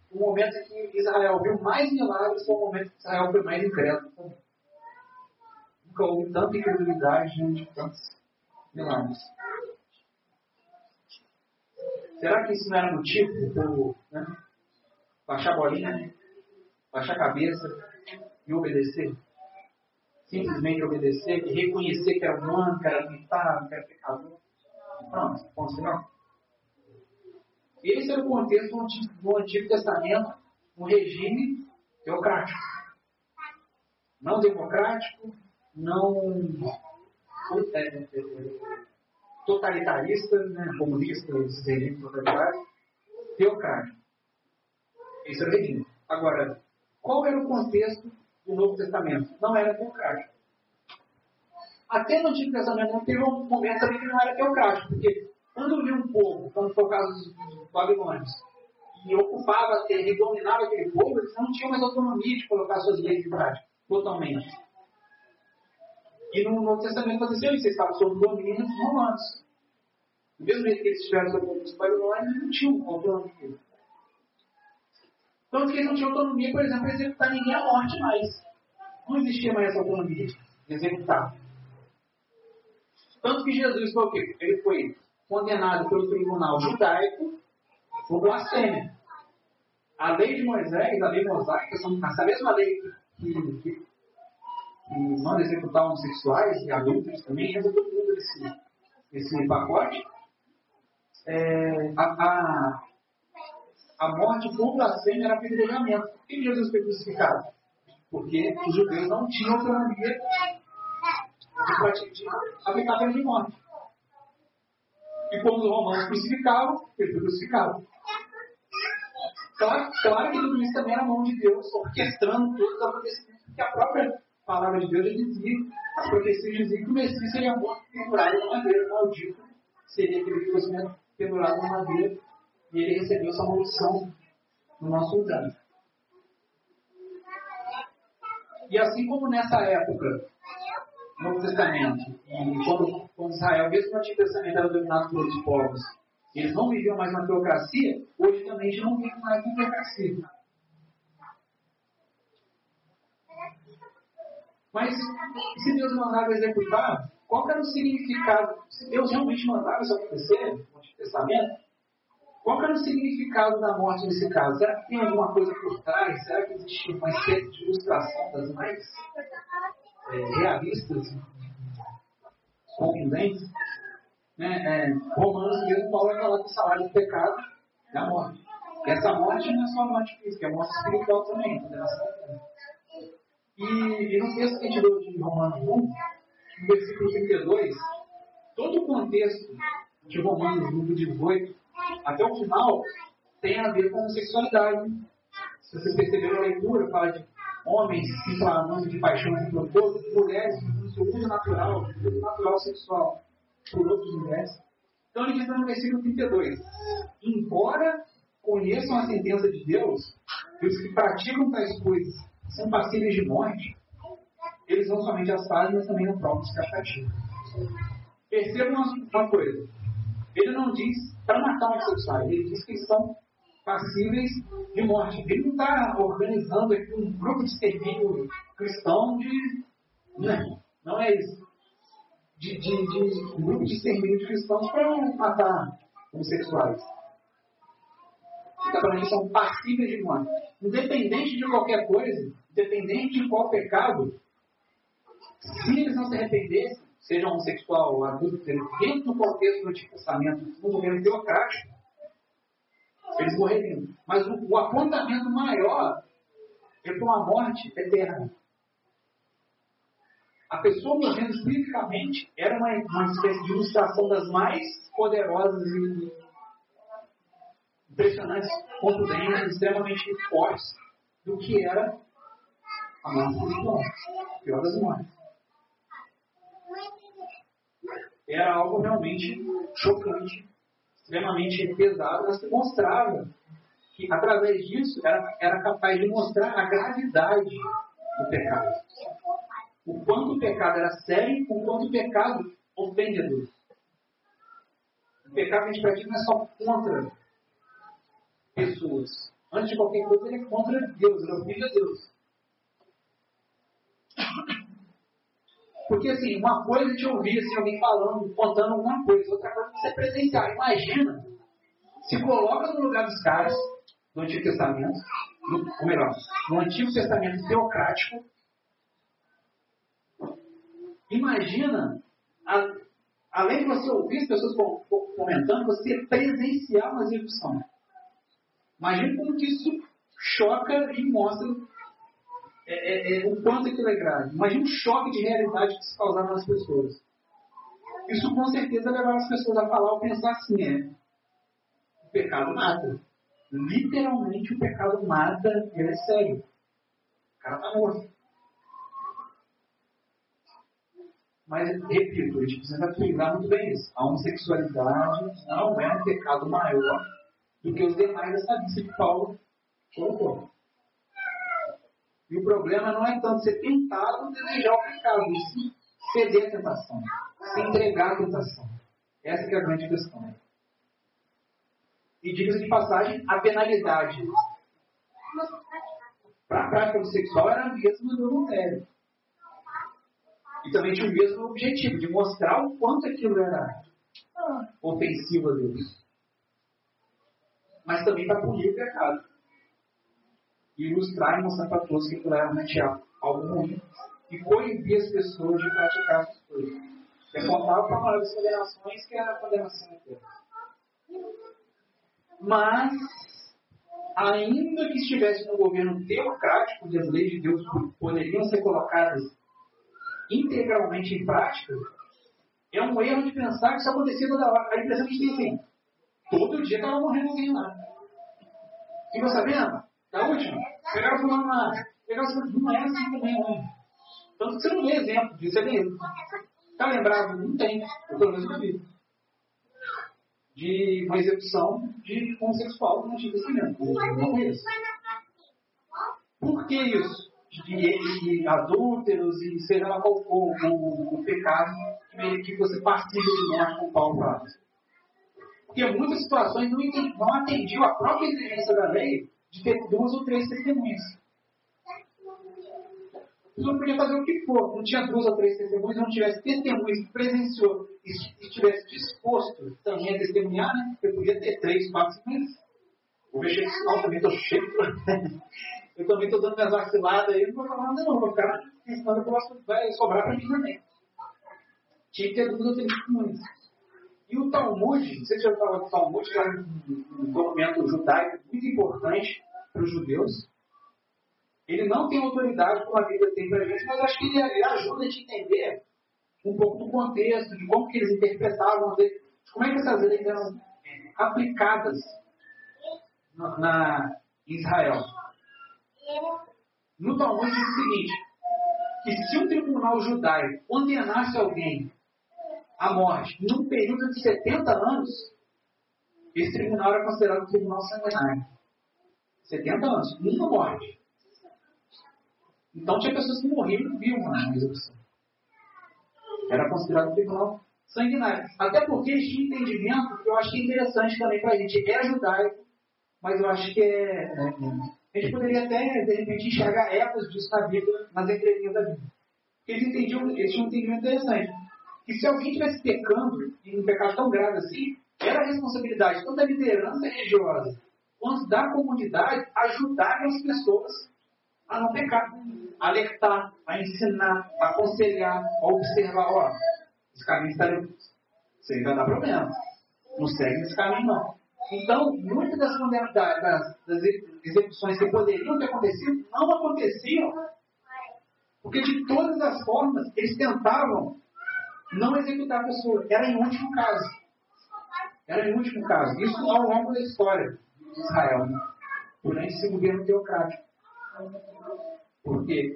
o momento em que Israel viu mais milagres foi o momento que Israel foi mais incrédulo Nunca houve tanta incredulidade diante de tantos milagres. Será que isso não era motivo para né, baixar a bolinha, baixar a cabeça e obedecer? Simplesmente obedecer e reconhecer que era humano, que era limitado, que era pecador. Pronto, ponto final. Esse era o contexto do Antigo Testamento, um regime teocrático. Não democrático, não é, é, é, totalitarista, né, comunista, esses regimes totalitários, teocrático. Esse era o regime. Agora, qual era o contexto do Novo Testamento? Não era teocrático. Até no Antigo Testamento teve um momento ali que não era teocrático, porque quando havia um povo, como foi o caso dos babilônios, que ocupava a terra e dominava aquele povo, eles não tinham mais autonomia de colocar suas leis em prática, totalmente. E no Novo Testamento aconteceu isso, eles estavam sob domínio dos romanos. Do mesmo jeito que eles estiveram sob domínio dos babilônios, eles não tinham autonomia. Tanto que eles não tinham autonomia, por exemplo, para executar ninguém à morte mais. Não existia mais essa autonomia de executar. Tanto que Jesus foi o quê? Ele foi condenado pelo tribunal judaico por blasfêmia. A lei de Moisés, a lei mosaica, são essa mesma lei que, que, que manda executar homossexuais e adultos também, resolveu tudo esse, esse pacote. É, a, a, a morte por blasfêmia era apedrejamento. Por que Jesus foi crucificado? Porque os judeus não tinham autonomia de a pena de morte. E como os romanos crucificavam, ele foi crucificado. Claro, claro que tudo isso também era a mão de Deus, orquestrando todos os acontecimentos, porque a própria palavra de Deus já dizia, as profecias diziam que o Messias seria morto pendurado na madeira, maldito seria aquele que fosse pendurado na madeira, e ele recebeu essa maldição no nosso lugar. E assim como nessa época Novo Testamento, e quando, quando Israel, mesmo no Antigo Testamento, era dominado por outros povos, eles não viviam mais na teocracia, hoje também já não vivem mais na teocracia. Mas se Deus mandava executar, qual era o significado? Se Deus realmente mandava isso acontecer no Antigo Testamento, qual era o significado da morte nesse caso? Será que tem alguma coisa por trás? Será que existe uma espécie de ilustração das é, realistas, contundentes, né, é, Romanos mesmo, Paulo vai falar que o salário do pecado é a morte. E essa morte não é só a morte física, é a morte espiritual também, e, e no texto que a gente leu de Romanos 1, no versículo 32, todo o contexto de Romanos 1, 18, até o final, tem a ver com homossexualidade. Se vocês perceberam a leitura, fala de homens se inflamando de paixões entre outros, mulheres no seu uso natural, uso natural sexual por outras mulheres. Então ele diz no versículo 32: Embora conheçam a sentença de Deus, os que praticam tais coisas são passíveis de morte, eles não somente as fazem, mas também o próprio se castigo. Percebam uma coisa: ele não diz para matar homossexuais, ele diz que são passíveis de morte. Ele não está organizando aqui um grupo de extermínio cristão de. Não, não é isso. De, de, de um grupo de extermínio de cristãos para matar homossexuais. Falando que são passíveis de morte. Independente de qualquer coisa, independente de qual pecado, se eles não se arrependessem, seja homossexual ou adulto, dentro do contexto do Antigo Testamento, no governo teocrático, eles morreriam. Mas o, o apontamento maior é para uma morte eterna. A pessoa morrendo fisicamente era uma, uma espécie de ilustração das mais poderosas e impressionantes, contundentes, extremamente fortes do que era a morte espiritual, pior das mortes. era algo realmente chocante, extremamente pesado, mas que mostrava que, através disso, era, era capaz de mostrar a gravidade do pecado. O quanto o pecado era sério, o quanto o pecado ofende a Deus. O pecado que a gente pratica não é só contra pessoas. Antes de qualquer coisa, ele é contra Deus, ele ofende a Deus. Porque, assim, uma coisa é te ouvir assim, alguém falando, contando alguma coisa, outra coisa é você presenciar. Imagina, se coloca no lugar dos caras do Antigo Testamento, no, ou melhor, no Antigo Testamento teocrático. Imagina, a, além de você ouvir as pessoas comentando, você presenciar uma execução. Imagina como que isso choca e mostra é, é, é, o quanto aquilo é grave. Imagina o choque de realidade que se causava nas pessoas. Isso com certeza levava as pessoas a falar ou pensar assim, é, o pecado mata. Literalmente o pecado mata, ele é sério. O cara está morto. Mas, repito, a gente precisa frisar muito bem isso. A homossexualidade não é um pecado maior do que os demais dessa lista que Paulo colocou. E o problema não é tanto ser tentado desejar o pecado, e sim ceder à tentação, se entregar à tentação. Essa é a grande questão. E diga de passagem, a penalidade para a prática sexual era a mesma do adultério. E também tinha o mesmo objetivo, de mostrar o quanto aquilo era ofensivo a Deus. Mas também para punir o pecado e ilustrar e mostrar para todos que aquilo é algo ruim e coibir as pessoas de praticar essas coisas. É para uma das condenações que era a condenação eterna. Mas, ainda que estivesse no governo teocrático, onde as leis de Deus poderiam ser colocadas integralmente em prática, é um erro de pensar que isso acontecia toda hora. A impressão que a gente tem assim, todo dia estava morrendo alguém lá. Ficou sabendo? Da última, pegaram fulano lá. Pegaram fulano, não é assim também, não. Tanto que você não vê exemplo disso, é mesmo. Está lembrado? Não tem. Eu pelo menos não vi. De uma execução de homossexual no Antigo Testamento. Não conheço. Por que isso? De, de adúlteros e seja lá qual for o, o, pecado que você participa de nós com Paulo fala. Porque muitas situações não, não atendiam a própria exigência da lei de ter duas ou três testemunhas. A pessoa podia fazer o que for, não tinha duas ou três testemunhas, não tivesse testemunhas que presenciou e estivesse disposto também a testemunhar, né? Eu podia ter três, quatro, cinco O versículo também estou cheio. eu também estou dando minhas vaciladas aí, não vou falar nada não, vou ficar ensinando que vai sobrar para mim também. Tinha que ter duas ou três testemunhas. E o Talmud, se já falou do Talmud, que é um documento judaico muito importante para os judeus. Ele não tem autoridade como a Bíblia tem para a gente, mas acho que ele, ele, ajuda a gente entender um pouco do contexto, de como que eles interpretavam, de como é que essas leis eram aplicadas na, na Israel. No Talmud diz o seguinte, que se um tribunal judaico condenasse alguém à morte num período de 70 anos, esse tribunal era considerado um tribunal sanguinário. 70 anos, nunca morte. Então tinha pessoas que morriam viam uma execução. Era considerado um tribunal sanguinário. Até porque tinham entendimento que eu acho que é interessante também para a gente. É judaico, mas eu acho que é, é, A gente poderia até, de repente, enxergar ecos disso na Bíblia, nas entrelinhas da Bíblia. Eles, entendiam, eles tinham um entendimento interessante. Que se alguém estivesse pecando, em um pecado tão grave assim, era a responsabilidade tanto da liderança religiosa quanto da comunidade ajudar as pessoas a não pecar, a alertar, a ensinar, a aconselhar, a observar, ó, esse caminho está aí vai dar problema. Não segue esse caminho não. Então, muitas das, das, das execuções que poderiam ter acontecido não aconteciam, porque de todas as formas eles tentavam não executar a pessoa. Era em último caso. Era em último caso. Isso ao longo da história de Israel, né? durante esse governo teocrático. Porque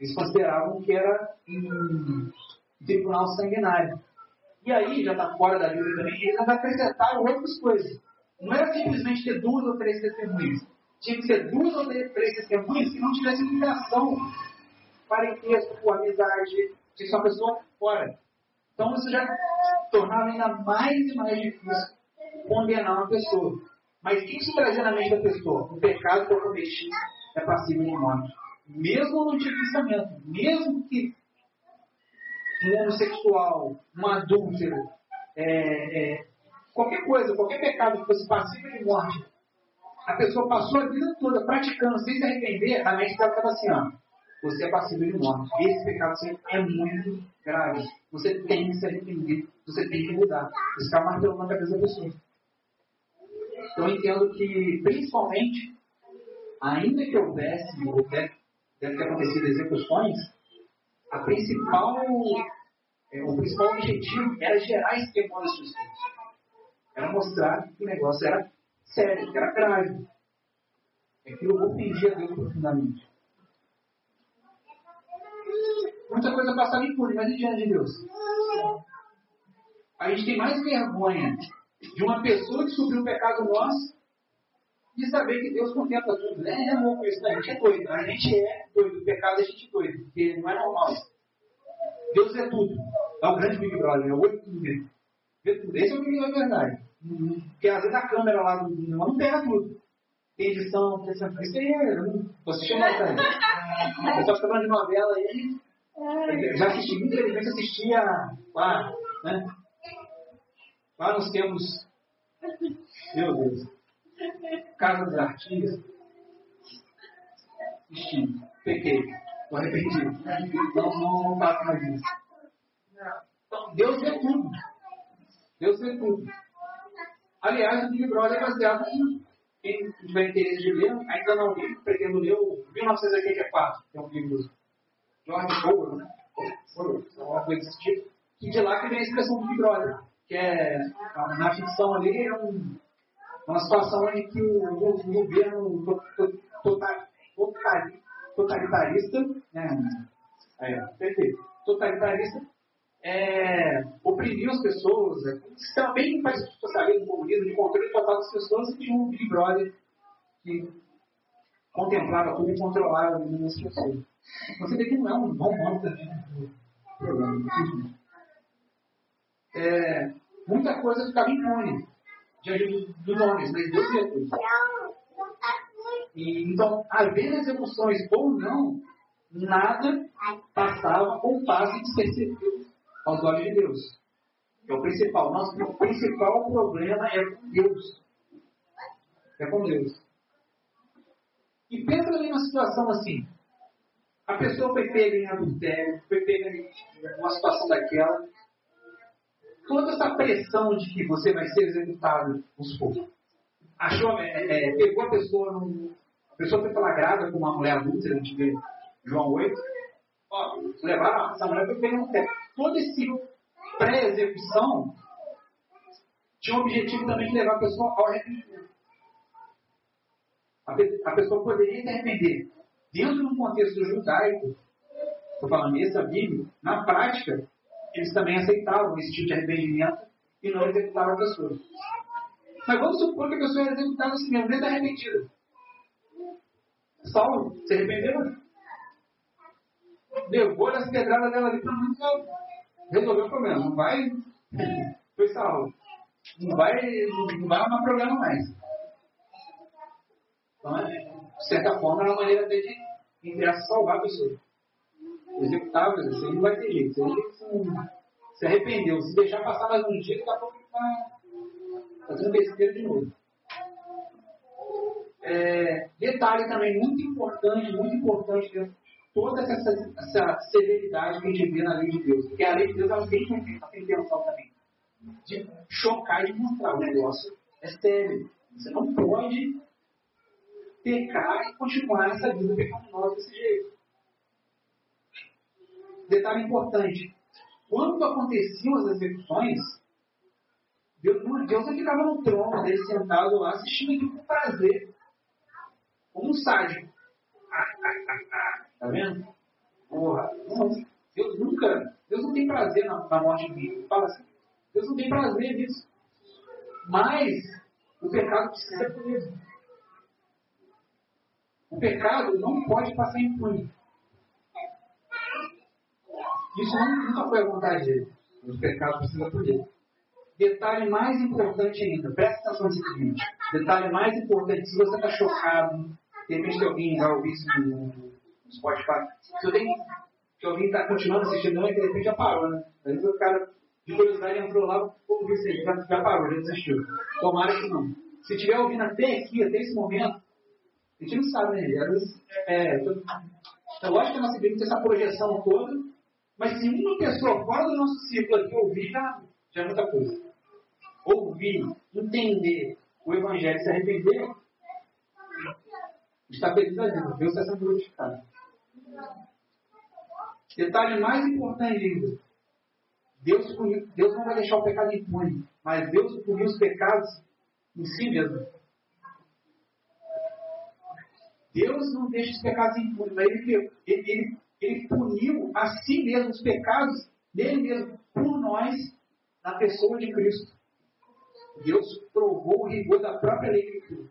eles consideravam que era um tribunal sanguinário. E aí, já está fora da Bíblia também, eles acrescentaram outras coisas. Não era simplesmente ter duas ou três testemunhas. Tinha que ser duas ou três testemunhas que não tivessem ligação, parentesco, amizade, tinha que ser uma pessoa fora. Então isso já tornava ainda mais e mais difícil condenar uma pessoa. Mas o que isso trazia na mente da pessoa? O pecado que eu cometi é passível de morte. Mesmo no Testamento, mesmo que um homossexual, um adúltero, é, é, qualquer coisa, qualquer pecado que fosse passível de morte, a pessoa passou a vida toda praticando sem se arrepender, a mente dela estava assim, ó, você é passível de morte. Esse pecado é muito grave. Você tem que se arrepender, você tem que mudar. Você está martelando na cabeça da pessoa. Então eu entendo que, principalmente, ainda que houvesse, ou deve, ter acontecido execuções, a principal, é, o principal objetivo era gerar esse temor. Era mostrar que o negócio era sério, que era grave. Aquilo ofendia Deus profundamente. Muita coisa passava impune, mas e diante de Deus? A gente tem mais vergonha de uma pessoa que subiu um pecado nosso de saber que Deus contempla tudo. É, é louco isso, né? A gente é doido. A gente é doido. O pecado a gente é doido. Porque não é normal. Deus é tudo. É o grande Big Brother. É o olho tudo. Esse é o que é verdade. Porque às vezes a câmera lá do não pega tudo. Tem edição, tem essa Isso aí é. Você chama essa. Eu só falando de novela aí. Já assisti, infelizmente assistia lá, né? Lá nos tempos. Meu Deus. Casa dos Artistas. Assisti. Pequei. Estou arrependido. Não, não, não faço mais isso. Então, Deus vê tudo. Deus vê tudo. Aliás, o Big Brother é baseado em quem tiver interesse de ler, ainda não li, pretendo ler o 1984, que é um livro George Orwell, né? Uma coisa desse tipo. Que de lá que vem a expressão do Big Brother que é, na ficção ali, é um, uma situação em que o, o governo totalitarista, né, perfeito, totalitarista, é, oprimiu as pessoas, é, também faz socialismo, comunismo, de controle total das pessoas, e tinha um Big Brother que contemplava tudo e controlava as pessoas. Você vê que não é um bom modo também do programa é, muita coisa ficava impune diante dos homens, mas Deus via tudo. E, então, havendo execuções ou não, nada passava ou passa despercebido aos olhos de Deus. É o principal. Nosso principal problema é com Deus. É com Deus. E pensa numa situação assim. A pessoa foi pega em adultério, foi pega em uma situação daquela, toda essa pressão de que você vai ser executado nos poucos. Achou, é, é, pegou a pessoa, num, a pessoa foi flagrada com uma mulher adulta, a gente vê João 8, ó, levaram essa mulher foi pega no teto. Todo esse pré-execução tinha o objetivo também de levar a pessoa ao arrependimento. A pessoa poderia se arrepender. Dentro do contexto judaico, estou falando essa Bíblia, na prática, eles também aceitavam esse tipo de arrependimento e não executavam a pessoa. Mas vamos supor que a pessoa é executada assim mesmo, nem está arrependida. Saulo se arrependeu. Levou as pedradas dela ali para nunca resolver o problema. Não vai. Foi salvo. Não vai, não vai arrumar problema mais. Então, é, de certa forma, é uma maneira de, de salvar a pessoa executáveis, assim, não vai ter jeito. Se, se arrependeu, se deixar passar mais um dia, daqui a pouco ele está fazendo besteira de novo. É, detalhe também muito importante, muito importante dentro de toda essa, essa severidade que a gente vê na lei de Deus. Porque a lei de Deus ela tem, tem intenção também de chocar e de mostrar o negócio é sério. Você não pode pecar e continuar essa vida pecaminosa desse jeito. Detalhe importante: quando aconteciam as execuções, Deus, Deus ficava no trono dele sentado lá assistindo aquilo com prazer, como um sádico. Tá vendo? Porra, Deus nunca, Deus não tem prazer na, na morte de mim. Fala assim. Deus não tem prazer nisso. Mas o pecado precisa ser punido. O pecado não pode passar impune. Isso nunca foi a vontade dele. O pecado precisa punir. Detalhe mais importante ainda, presta atenção nesse seguinte. Detalhe mais importante, se você está chocado, de repente alguém vai ouvir isso no, Spotify, se, tenho, se alguém está continuando assistindo, não, de repente já parou, né? Às vezes o cara de curiosidade entrou lá, ouviu isso aí, já, já parou, já desistiu. Tomara que não. Se estiver ouvindo até aqui, até esse momento, a gente não sabe, né? Às é, é lógico que a nossa vida tem essa projeção toda, mas se uma pessoa fora do nosso ciclo aqui ouvir, já, já é muita coisa. Ouvir, entender o Evangelho se arrepender, está feliz a vida. Deus está sendo glorificado. Detalhe mais importante ainda. Deus, Deus não vai deixar o pecado impune, mas Deus puniu os pecados em si mesmo. Deus não deixa os pecados impunes, mas ele, ele, ele, ele puniu a si mesmo os pecados dele mesmo, por nós, na pessoa de Cristo. Deus provou o rigor da própria lei que criou.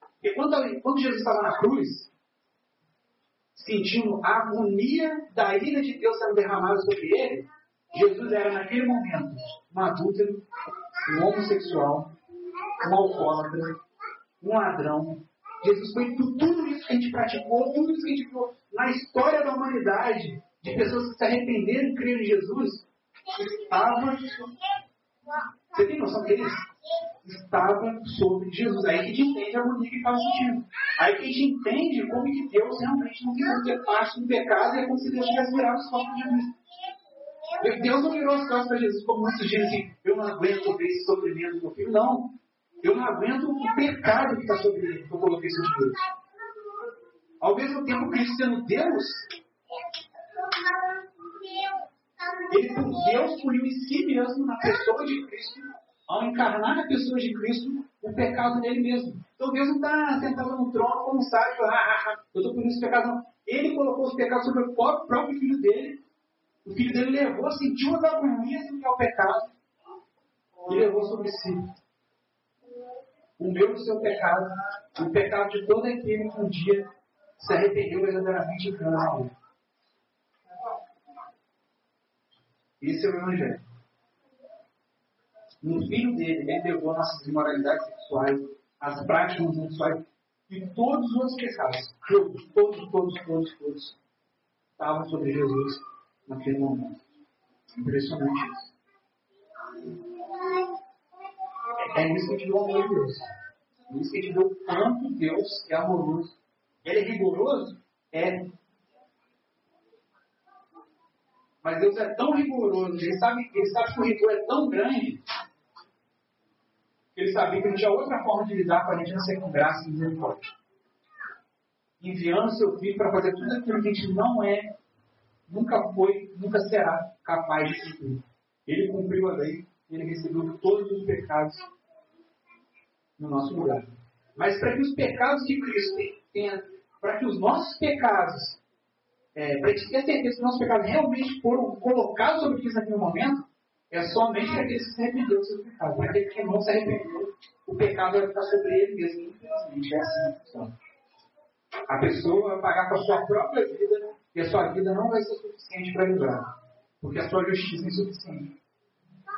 Porque quando, quando Jesus estava na cruz, sentindo a agonia da ira de Deus sendo derramada sobre ele, Jesus era naquele momento um adúltero, um homossexual, um alcoólatra, um ladrão. Jesus foi por tudo isso que a gente praticou, tudo isso que a gente viu na história da humanidade, de pessoas que se arrependeram e creram em Jesus, estava. Você tem noção que eles estava sobre Jesus. Aí que a gente entende a agonia que estava sentindo. Aí que a gente entende como que Deus realmente não quis ter parte do pecado e é como se Deus tivesse virado os costas de Jesus. Deus não virou as costas para Jesus, como muitos dizem assim, eu não aguento ver esse sofrimento do meu filho. Não. Eu não aguento o pecado que está sobre ele, que eu coloquei sobre Deus. Ao mesmo tempo, Cristo sendo Deus, ele por Deus puniu em si mesmo, na pessoa de Cristo, ao encarnar na pessoa de Cristo, o pecado nele mesmo. Então Deus não está sentado no trono como sábio, ah, ah, ah, eu estou punindo os pecados. Não. Ele colocou os pecados sobre o próprio filho dele o filho dele levou, sentiu as agonias do que é o pecado e levou sobre si. O meu e o seu pecado, o pecado de todo aquele que um dia se arrependeu verdadeiramente e creu Esse é o Evangelho. No filho dele, ele levou nossas imoralidades sexuais, as práticas sexuais e todos os outros pecados. Todos, todos, todos, todos, todos. Estavam sobre Jesus naquele momento. Impressionante isso. É isso que te deu o amor de Deus. É isso que te deu o quanto Deus é amoroso. Ele é rigoroso? É. Mas Deus é tão rigoroso, ele sabe, ele sabe que o rigor é tão grande, que ele sabia que não tinha outra forma de lidar com a gente não ser com graça e misericórdia. Enviando seu filho para fazer tudo aquilo que a gente não é nunca foi, nunca será capaz de cumprir. Ele cumpriu a lei, ele recebeu todos os pecados no nosso lugar. Mas para que os pecados de Cristo tenham, para que os nossos pecados, é, para a gente ter certeza que os nossos pecados realmente foram colocados sobre Cristo naquele momento, é somente para que se arrependeram dos seus pecados. Para aqueles que não se arrependeram, o pecado vai ficar sobre ele mesmo, infelizmente. É assim. A pessoa vai pagar com a sua própria vida e a sua vida não vai ser suficiente para livrar, porque a sua justiça é insuficiente.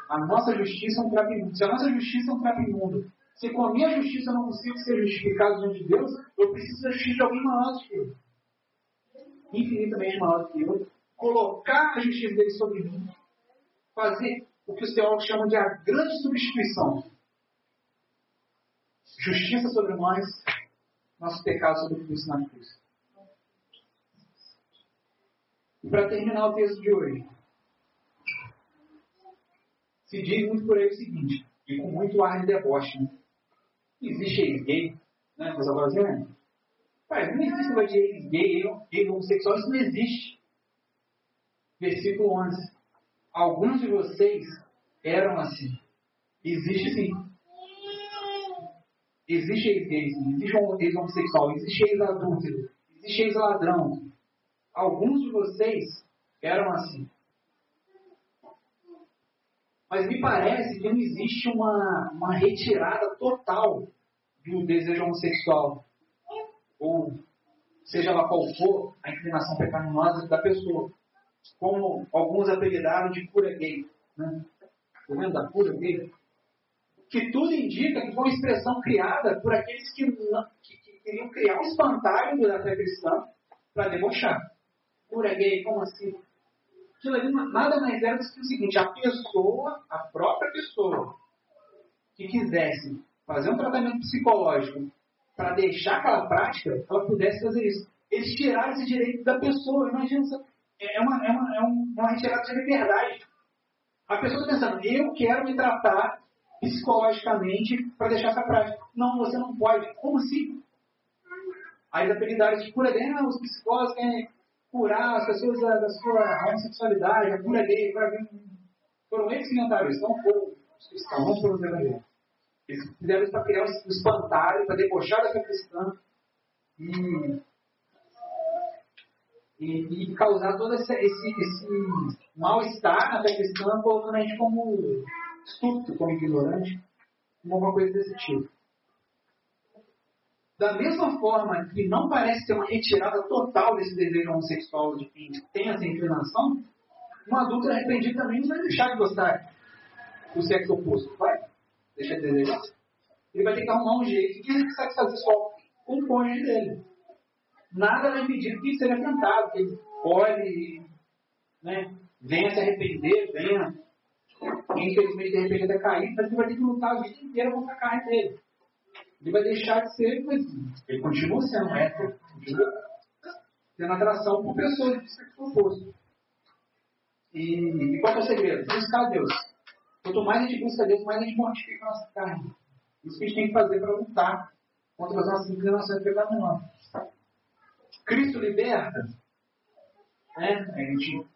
A nossa justiça é um trapo imundo. Se a nossa justiça é um trapo imundo, se com a minha justiça eu não consigo ser justificado diante de Deus, eu preciso da justiça de alguém maior do que eu. Infinitamente maior do que eu. Colocar a justiça dele sobre mim. Fazer o que os teólogos chamam de a grande substituição. Justiça sobre nós, nosso pecado sobre Cristo na cruz. E para terminar o texto de hoje, se diz muito por aí o seguinte, e com muito ar de deboche, né? Existe ex-gay, né? Coisa brasileira. Pai, não existe de ex-gay, gay homossexual, isso não existe. Versículo 11. Alguns de vocês eram assim. Existe sim. Existe ex-gay, existe ex-homossexual, existe ex-adúltero, existe ex-ladrão, Alguns de vocês eram assim. Mas me parece que não existe uma, uma retirada total do desejo homossexual. Ou seja lá qual for a inclinação pecaminosa da pessoa. Como alguns apelidaram de cura gay. Né? Tá vendo da cura gay? Que tudo indica que foi uma expressão criada por aqueles que, que, que queriam criar um espantalho da fé cristã para debochar. Cura gay, como assim? Aquilo ali nada mais era do que o seguinte: a pessoa, a própria pessoa, que quisesse fazer um tratamento psicológico para deixar aquela prática, ela pudesse fazer isso. Eles tiraram esse direito da pessoa. Imagina, é uma, é uma, é uma retirada de liberdade. A pessoa está pensando, eu quero me tratar psicologicamente para deixar essa prática. Não, você não pode. Como assim? Aí as apelidaram de cura gay, os psicólogos querem curar as pessoas da, da sua homossexualidade, a cura gay, cura gay. Foram eles que inventaram isso, não foram os cristãos, não foram os evangélicos. Eles fizeram isso para criar um espantalho, para debochar da fé cristã e, e, e, causar todo esse, esse, esse mal-estar na fé cristã, colocando a gente como estúpido, como ignorante, como alguma coisa desse tipo. Da mesma forma que não parece ter uma retirada total desse desejo homossexual de quem tem essa inclinação, um adulto arrependido também não vai deixar de gostar do sexo oposto, vai? Deixa de desejar. Ele vai ter que arrumar um jeito de satisfazer com o cônjuge dele. Nada vai impedir que seja tentado, que ele olhe, né, venha se arrepender, venha, infelizmente, de repente até cair, mas ele vai ter que lutar a vida inteira contra a carne dele ele vai deixar de ser, mas ele continua sendo hétero, continua tendo atração por pessoas de sexo oposto. E, e qual é o segredo? Buscar Deus. Quanto mais a gente busca Deus, mais a gente mortifica a nossa carne. Isso que a gente tem que fazer para lutar contra as nossas inclinações pecaminosas. Cristo liberta. Né? A gente,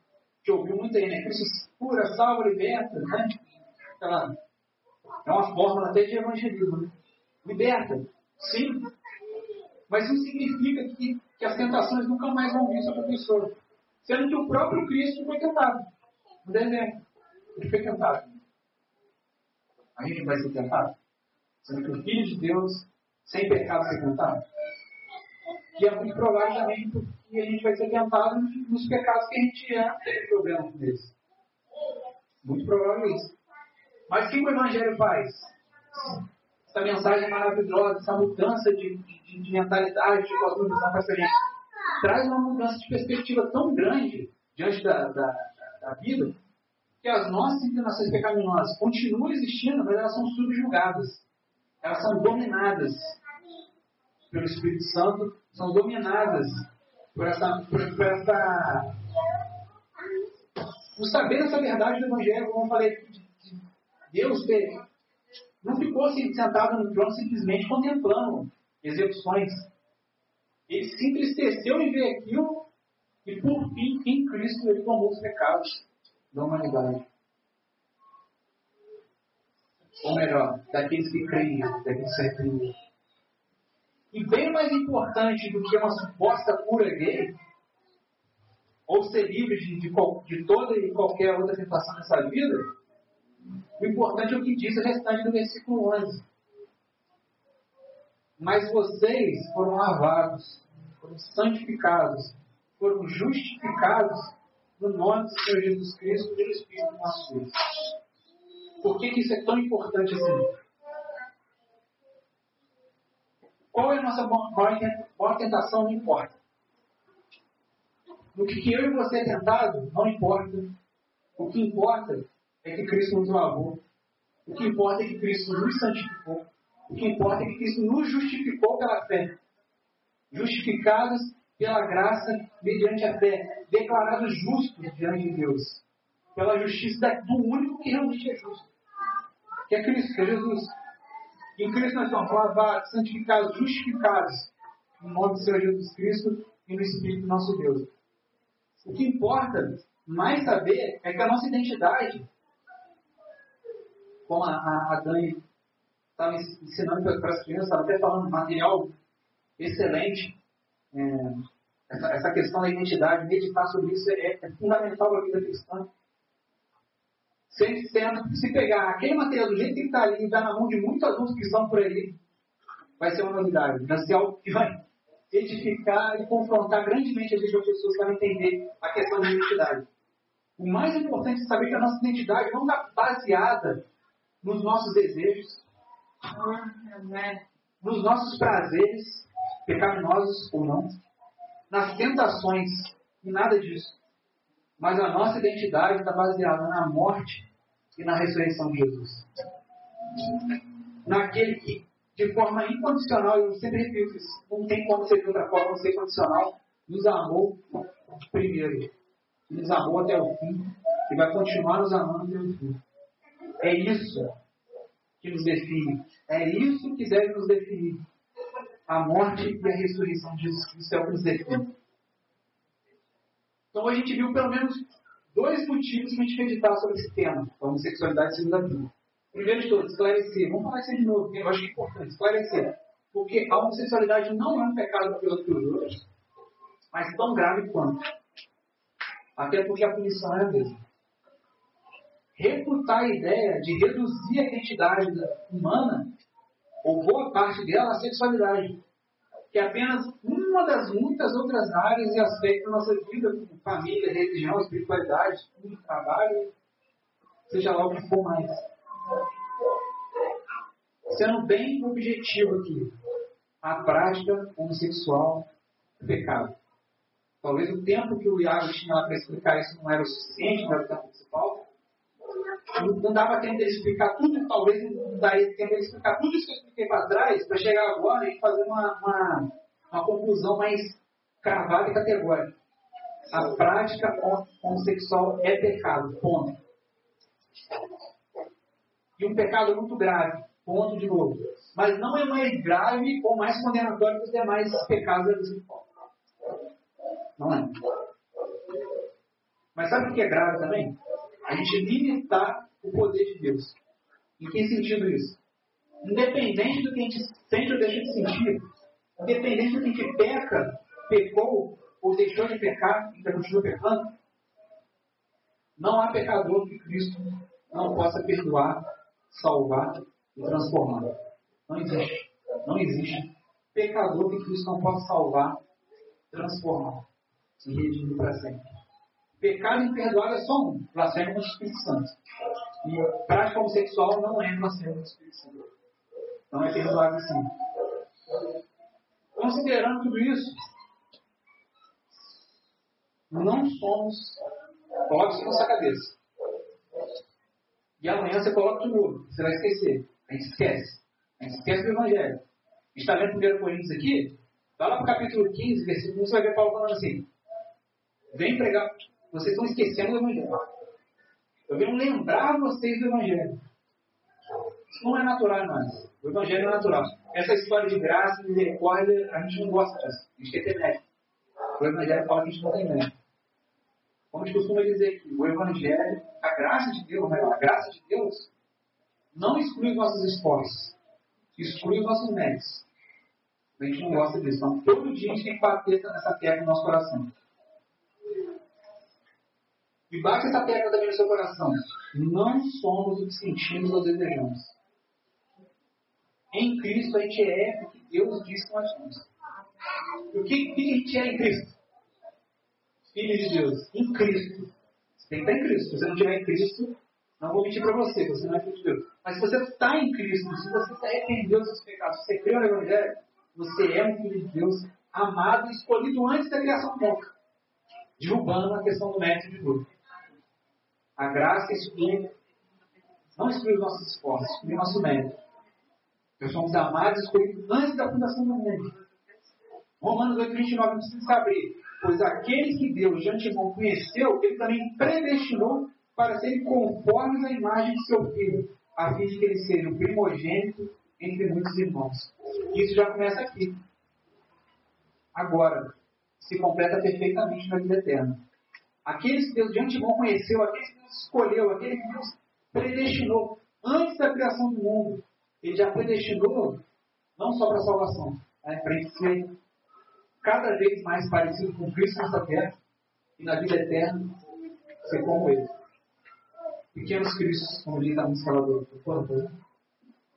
que ouviu muito aí, né? Cristo cura, salva, liberta. Né? Aquela, é uma fórmula até de evangelismo. Né? Liberta, sim. Mas isso significa que, que as tentações nunca mais vão vir sobre a pessoa. Sendo que o próprio Cristo foi tentado. No deserto. Ele foi tentado. A gente vai ser tentado? Sendo que o Filho de Deus, sem pecado, foi tentado? E é muito provável também que a gente vai ser tentado nos pecados que a gente já teve problema com eles. Muito provável isso. Mas o que o Evangelho faz? Essa mensagem maravilhosa, essa mudança de, de, de mentalidade. Traz uma mudança de perspectiva tão grande diante da, da, da vida que as nossas inclinações pecaminosas continuam existindo, mas elas são subjugadas. Elas são dominadas pelo Espírito Santo, são dominadas por essa, por, por essa por saber essa verdade do Evangelho, como eu falei, Deus não ficou assim, sentado no trono simplesmente contemplando execuções. Ele se entristeceu em ver aquilo e, por fim, em Cristo, ele tomou os pecados da humanidade. Ou melhor, daqueles que creem, daqueles que se arrependem. E bem mais importante do que uma suposta cura gay, ou ser livre de, de, de toda e qualquer outra tentação nessa vida, o importante é o que diz o restante do versículo 11. Mas vocês foram lavados, foram santificados, foram justificados no nome do Senhor Jesus Cristo pelo Espírito nosso. Por que, que isso é tão importante assim? Qual é a nossa maior tentação? Não importa. No que eu e você é tentado, não importa. O que importa é que Cristo nos lavou. O que importa é que Cristo nos santificou. O que importa é que Cristo nos justificou pela fé. Justificados pela graça mediante a fé. Declarados justos diante de Deus. Pela justiça do único que realmente é justo. Que é Cristo, que é Jesus. Em Cristo nós somos lavados, santificados, justificados. No nome do Senhor Jesus Cristo e no Espírito nosso Deus. O que importa mais saber é que a nossa identidade como a, a, a Dani estava ensinando para as crianças, estava até falando material excelente. É, essa, essa, questão da identidade, meditar sobre isso é, é fundamental para a vida cristã. Se, se pegar aquele material do jeito que está ali e dar na mão de muitos adultos que estão por aí, vai ser uma novidade. Vai ser algo que vai edificar e confrontar grandemente as pessoas para entender a questão da identidade. O mais importante é saber que a nossa identidade não está baseada nos nossos desejos, nos nossos prazeres, pecaminosos ou não, nas tentações, e nada disso. Mas a nossa identidade está baseada na morte e na ressurreição de Jesus. Naquele que, de forma incondicional, eu sempre repito isso, não tem como ser de outra forma, não ser condicional, nos amou primeiro. Nos amou até o fim e vai continuar nos amando até o fim. É isso que nos define. É isso que deve nos definir. A morte e a ressurreição de Jesus Cristo é o que nos define. Então a gente viu pelo menos dois motivos para a gente meditar sobre esse tema, a homossexualidade segundo a Bíblia. Primeiro de todos, esclarecer. Vamos falar isso de novo, eu acho que é importante. Esclarecer. Porque a homossexualidade não é um pecado pior que os outros, mas tão grave quanto. Até porque a punição é a mesma. Refutar a ideia de reduzir a identidade humana, ou boa parte dela, à sexualidade que é apenas uma das muitas outras áreas e aspectos da nossa vida, como família, religião, espiritualidade, trabalho, seja lá o que for mais. Sendo bem objetivo aqui, a prática homossexual é pecado. Talvez o tempo que o Iago tinha lá para explicar isso não era o suficiente, era o tempo principal. Não dava tempo de explicar tudo, talvez não daria tempo de explicar tudo isso que eu expliquei para trás, para chegar agora e fazer uma, uma, uma conclusão mais cravada e categórica. A prática homossexual é pecado, ponto. E um pecado muito grave, ponto de novo. Mas não é mais grave ou mais condenatório que os demais pecados da Não é. Mas sabe o que é grave também? A gente limitar o poder de Deus. Em que sentido isso? Independente do que a gente sente ou deixa de sentir, independente do que a gente peca, pecou ou deixou de pecar, ainda continua pecando, não há pecador que Cristo não possa perdoar, salvar e transformar. Não existe. Não existe pecador que Cristo não possa salvar, transformar e redimir para sempre. Pecado imperdoável é só um, blasfêmia contra o Espírito Santo. E prática homossexual não é blasfêmia contra o Espírito Santo. Não é perdoável assim. Considerando tudo isso, não somos. Coloque isso na sua cabeça. E amanhã você coloca de novo. Você vai esquecer. A gente esquece. A gente esquece do Evangelho. Está lendo 1 Coríntios aqui. Vai lá para o capítulo 15, versículo 1, você vai ver Paulo falando assim. Vem pregar. Vocês estão esquecendo do Evangelho. Eu venho lembrar vocês do Evangelho. Isso não é natural mais. O Evangelho é natural. Essa história de graça, e misericórdia, a gente não gosta disso. A gente quer ter mérito. O Evangelho fala que a gente não tem mérito. Como a gente costuma dizer que o Evangelho, a graça de Deus, a graça de Deus, não exclui os nossos esforços, exclui os nossos méritos. A gente não gosta disso. Então, todo dia a gente tem que bater nessa terra no nosso coração. E bate essa tecla também no seu coração. Não somos o que sentimos ou desejamos. Em Cristo a gente é o que Deus diz que nós somos. O que, que a gente é em Cristo? Filho de Deus. Em Cristo. Você tem que estar em Cristo. Se você não estiver em Cristo, não vou mentir para você, você não é filho de Deus. Mas se você está em Cristo, se você se arrependeu dos seus pecados, se você crê no Evangelho, você é um filho de Deus amado e escolhido antes da criação do mundo. Derrubando a questão do mérito de Deus. A graça exclui, não exclui os nossos esforços, exclui o nosso mérito. Nós somos amados e escolhidos antes da fundação do mundo. Romanos 8, 29 precisa abrir. Pois aqueles que Deus de antemão conheceu, ele também predestinou para serem conformes à imagem de seu filho, a fim de que ele seja o primogênito entre muitos irmãos. Isso já começa aqui. Agora, se completa perfeitamente na vida eterna. Aqueles que Deus de antemão conheceu, aqueles que Deus escolheu, aqueles que Deus predestinou antes da criação do mundo, Ele já predestinou não só para a salvação, né, para ser cada vez mais parecido com Cristo nessa terra e na vida eterna ser como Ele. pequenos cristos, como diz a música lá do Porto,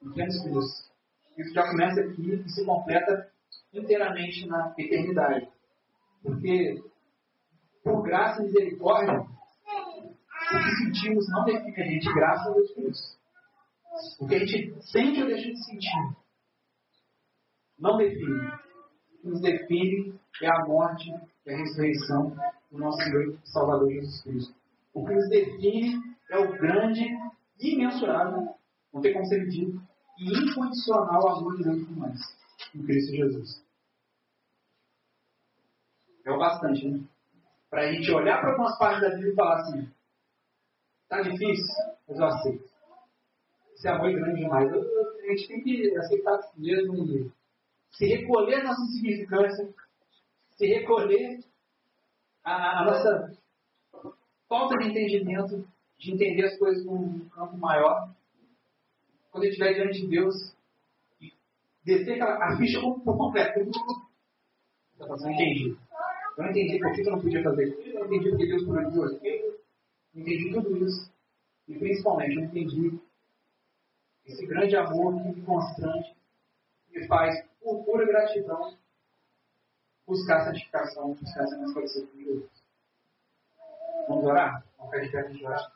pequenos cristos. Isso já começa aqui e se completa inteiramente na eternidade. Porque, por graça e misericórdia, que sentimos não define a gente, graças a Deus por isso. O que a gente sente ou deixa de sentir não define. O que nos define é a morte e a ressurreição do nosso Senhor e Salvador Jesus Cristo. O que nos define é o grande, imensurável, não tem como ser medido, e incondicional amor de Deus por nós, em Cristo Jesus. É o bastante, né? Para a gente olhar para algumas partes da Bíblia e falar assim: tá difícil, mas eu aceito. Esse amor é grande demais. a gente tem que aceitar mesmo se recolher nossa insignificância, se recolher a, a nossa falta de entendimento, de entender as coisas num campo maior. Quando a gente estiver diante de Deus, descer aquela, a ficha por completo. Eu não entendi. Eu não entendi por que eu não podia fazer aquilo. Eu não entendi porque Deus proibiu aquilo. Eu entendi tudo isso. E principalmente eu entendi esse grande amor que me constrange, me faz, por pura gratidão, buscar santificação, buscar essa mais parecida com Deus. Vamos orar? Vamos ficar de pé, a gente